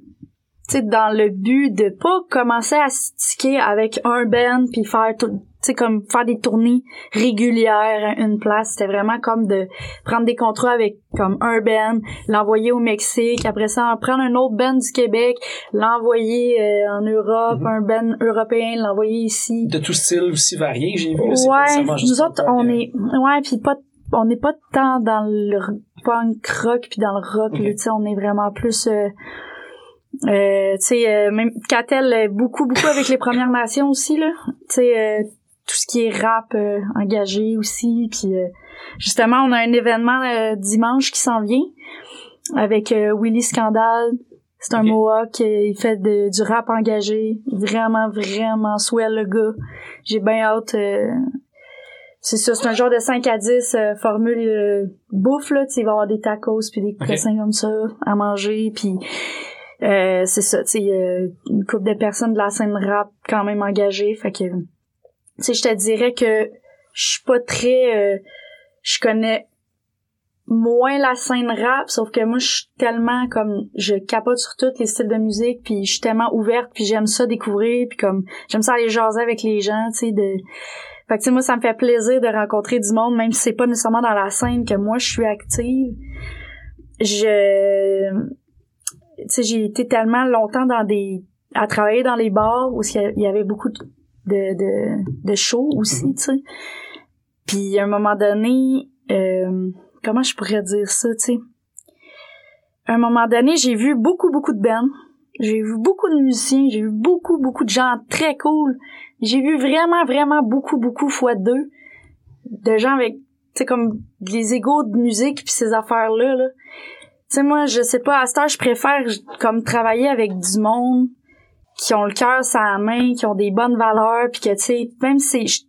sais, dans le but de pas commencer à se tiquer avec un band puis faire tout, sais, comme faire des tournées régulières à une place. C'était vraiment comme de prendre des contrats avec comme un band, l'envoyer au Mexique, après ça en prendre un autre band du Québec, l'envoyer euh, en Europe, Mhm. un band européen, l'envoyer ici. de tout style aussi varié, j'ai vu. Ouais, nous autres, on est, ouais, puis pas, on n'est pas tant dans le punk rock puis dans le rock, Ok. tu sais, on est vraiment plus, euh, euh, tu sais, euh, même Catel, euh, beaucoup, beaucoup avec les Premières [coughs] Nations aussi, là, tu sais, euh, tout ce qui est rap euh, engagé aussi, puis euh, justement, on a un événement euh, dimanche qui s'en vient avec euh, Willy Scandal. C'est un. Mohawk, il fait de- du rap engagé, vraiment, vraiment swell le gars. J'ai bien hâte. euh, c'est ça, c'est un genre de 5 à 10 euh, formule euh, bouffe, là. Tu sais, il va y avoir des tacos puis des Ok. cossins comme ça à manger. Puis c'est ça, tu sais, une couple de personnes de la scène rap quand même engagées, fait que, tu sais, je te dirais que je suis pas très, euh, je connais moins la scène rap, sauf que moi, je suis tellement comme, je capote sur tous les styles de musique, puis je suis tellement ouverte, puis j'aime ça découvrir, puis comme, j'aime ça aller jaser avec les gens, tu sais, de... Fait que, tu sais, moi, ça me fait plaisir de rencontrer du monde, même si c'est pas nécessairement dans la scène que moi, je suis active. Je... Tu sais, j'ai été tellement longtemps dans des... à travailler dans les bars où il y avait beaucoup de, de, de, shows aussi, tu sais. Puis, à un moment donné... euh, comment je pourrais dire ça, tu sais? À un moment donné, j'ai vu beaucoup, beaucoup de bands. J'ai vu beaucoup de musiciens. J'ai vu beaucoup, beaucoup de gens très cool. J'ai vu vraiment, vraiment beaucoup, beaucoup fois deux de gens avec, tu sais, comme des égaux de musique puis ces affaires-là, là. Tu sais, moi, je sais pas, à cette heure, je préfère comme travailler avec du monde qui ont le cœur sur la main, qui ont des bonnes valeurs, puis que, tu sais, même si c'est...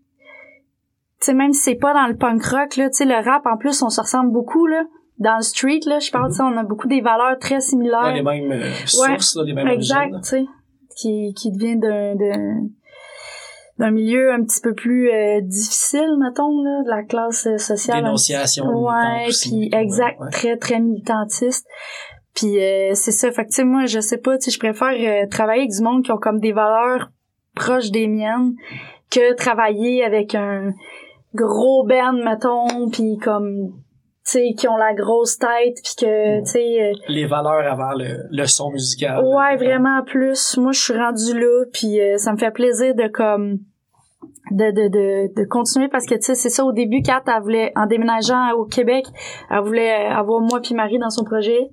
Tu sais, même si c'est pas dans le punk rock, là, tu sais, le rap, en plus, on se ressemble beaucoup, là. Dans le street, là, je parle, tu sais, on a beaucoup des valeurs très similaires. Ouais, les mêmes euh, sources, là, les mêmes Exact, tu sais, qui, qui devient d'un, d'un, milieu un petit peu plus euh, difficile, mettons, là, de la classe euh, sociale. Dénonciation. Ouais, puis exact, Ouais, ouais. très, très militantiste. Puis euh, c'est ça, fait que moi, je sais pas, tu je préfère euh, travailler avec du monde qui ont comme des valeurs proches des miennes que travailler avec un gros band, mettons, puis comme, tu sais, qui ont la grosse tête, puis que, tu sais... euh, Les valeurs avant le, le son musical. Ouais, vraiment plus. Moi, je suis rendue là, puis euh, ça me fait plaisir de comme de de de, de continuer parce que tu sais c'est ça au début Kat elle voulait en déménageant au Québec elle voulait avoir moi puis Marie dans son projet.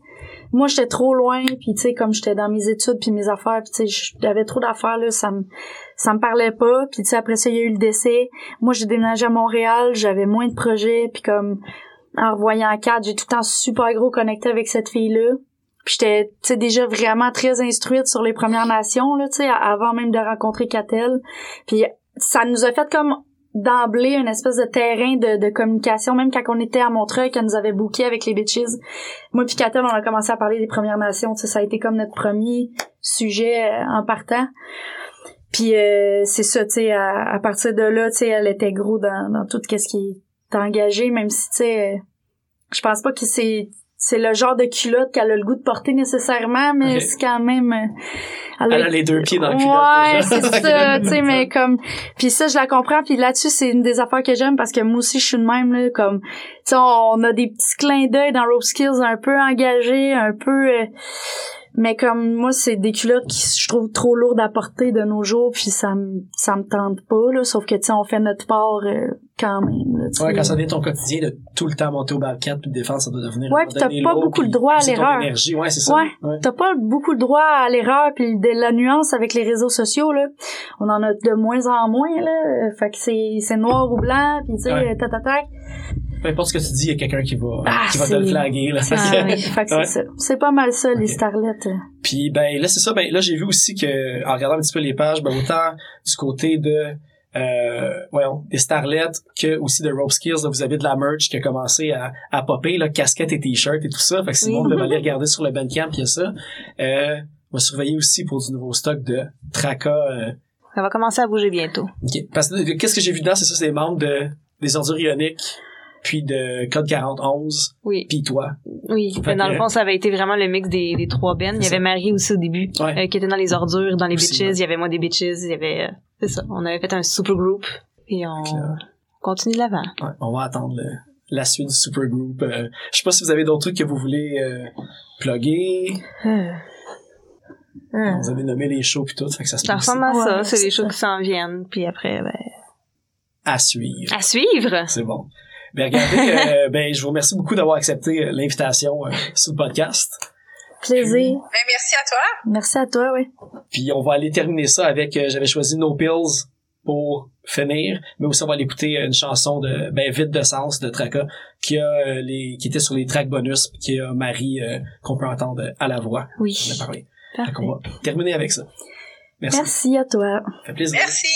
Moi j'étais trop loin puis tu sais comme j'étais dans mes études puis mes affaires puis tu sais j'avais trop d'affaires là ça me ça me parlait pas. Puis tu sais après ça il y a eu le décès. Moi j'ai déménagé à Montréal j'avais moins de projets puis comme en revoyant Kat j'ai tout le temps super gros connecté avec cette fille là puis j'étais, tu sais, déjà vraiment très instruite sur les Premières Nations, là, tu sais, avant même de rencontrer Catel. Puis ça nous a fait comme d'emblée une espèce de terrain de, de communication, même quand on était à Montreuil, qu'elle nous avait booké avec les bitches. Moi puis Catel, on a commencé à parler des Premières Nations, ça a été comme notre premier sujet euh, en partant. Puis euh, c'est ça, tu sais, à, à partir de là, tu sais, elle était gros dans, dans tout ce qui est engagé, même si, tu sais, euh, je pense pas que c'est c'est le genre de culotte qu'elle a le goût de porter nécessairement, mais c'est quand même... elle a Elle a les deux pieds dans le culotte. Ouais, c'est ça, tu sais, mais comme... Puis ça, je la comprends, puis là-dessus, c'est une des affaires que j'aime, parce que moi aussi, je suis de même, là, comme... Tu sais, on a des petits clins d'œil dans Rope Skills un peu engagés, un peu... euh, mais comme moi, c'est des culottes qui je trouve trop lourdes à porter de nos jours, puis ça me ça me tente pas, là, sauf que, tu sais, on fait notre part euh, quand même, là. Ouais, quand ça devient ton quotidien de tout le temps monter au barricade puis de défendre, ça doit devenir. Ouais, puis t'as pas beaucoup le droit à l'erreur. énergie. Ouais, c'est ça. Ouais. Ouais. T'as pas beaucoup le droit à l'erreur puis de la nuance avec les réseaux sociaux là. On en a de moins en moins là. Fait que c'est c'est noir ou blanc puis tu sais Ouais. tatatac. Peu importe ce que tu dis, il y a quelqu'un qui va, Ah, qui va te le flaguer, là. Ah, oui, fait que Ouais. c'est ça. C'est pas mal ça les starlettes. Puis ben là c'est ça ben là j'ai vu aussi que en regardant un petit peu les pages ben autant du côté de euh, voyons, des starlets que aussi de Rope Skills là, vous avez de la merch qui a commencé à, à popper là casquettes et t-shirts et tout ça fait que si Oui. veut aller regarder sur le Bandcamp il y a ça euh, on va surveiller aussi pour du nouveau stock de Traca euh, Ça va commencer à bouger bientôt. ok. parce que qu'est-ce que j'ai vu dedans? C'est ça c'est des membres de des ordures ioniques puis de code 4011 Oui. puis toi Oui. Fait dans que- le fond, ça avait été vraiment le mix des, des trois bennes. Il y avait. Marie aussi au début, Ouais. euh, qui était dans les ordures, dans les Aussi, bitches. ouais. Il y avait moi des bitches. Il y avait, euh, c'est ça. On avait fait un super group. Et on continue de l'avant. Ouais, on va attendre le- la suite du supergroup. Euh, je sais pas si vous avez d'autres trucs que vous voulez euh, plugger. Vous avez nommé les shows puis tout, fait que ça se Ça peut ressemble à ça. C'est les ça. qui s'en viennent. Puis après, ben, à suivre. à suivre? C'est bon. Ben regardez, [laughs] euh, ben je vous remercie beaucoup d'avoir accepté euh, l'invitation euh, sur le podcast. Plaisir. Ben, merci à toi. Merci à toi, oui. Puis on va aller terminer ça avec euh, j'avais choisi No Pills pour finir, mais aussi on va aller écouter une chanson de ben vide de sens de Traca qui a euh, les qui était sur les tracks bonus puis qui a Marie euh, qu'on peut entendre à la voix. On Oui. a parlé. Parfait. Qu'on va terminer avec ça. Merci. Merci à toi. Ça fait plaisir. Merci.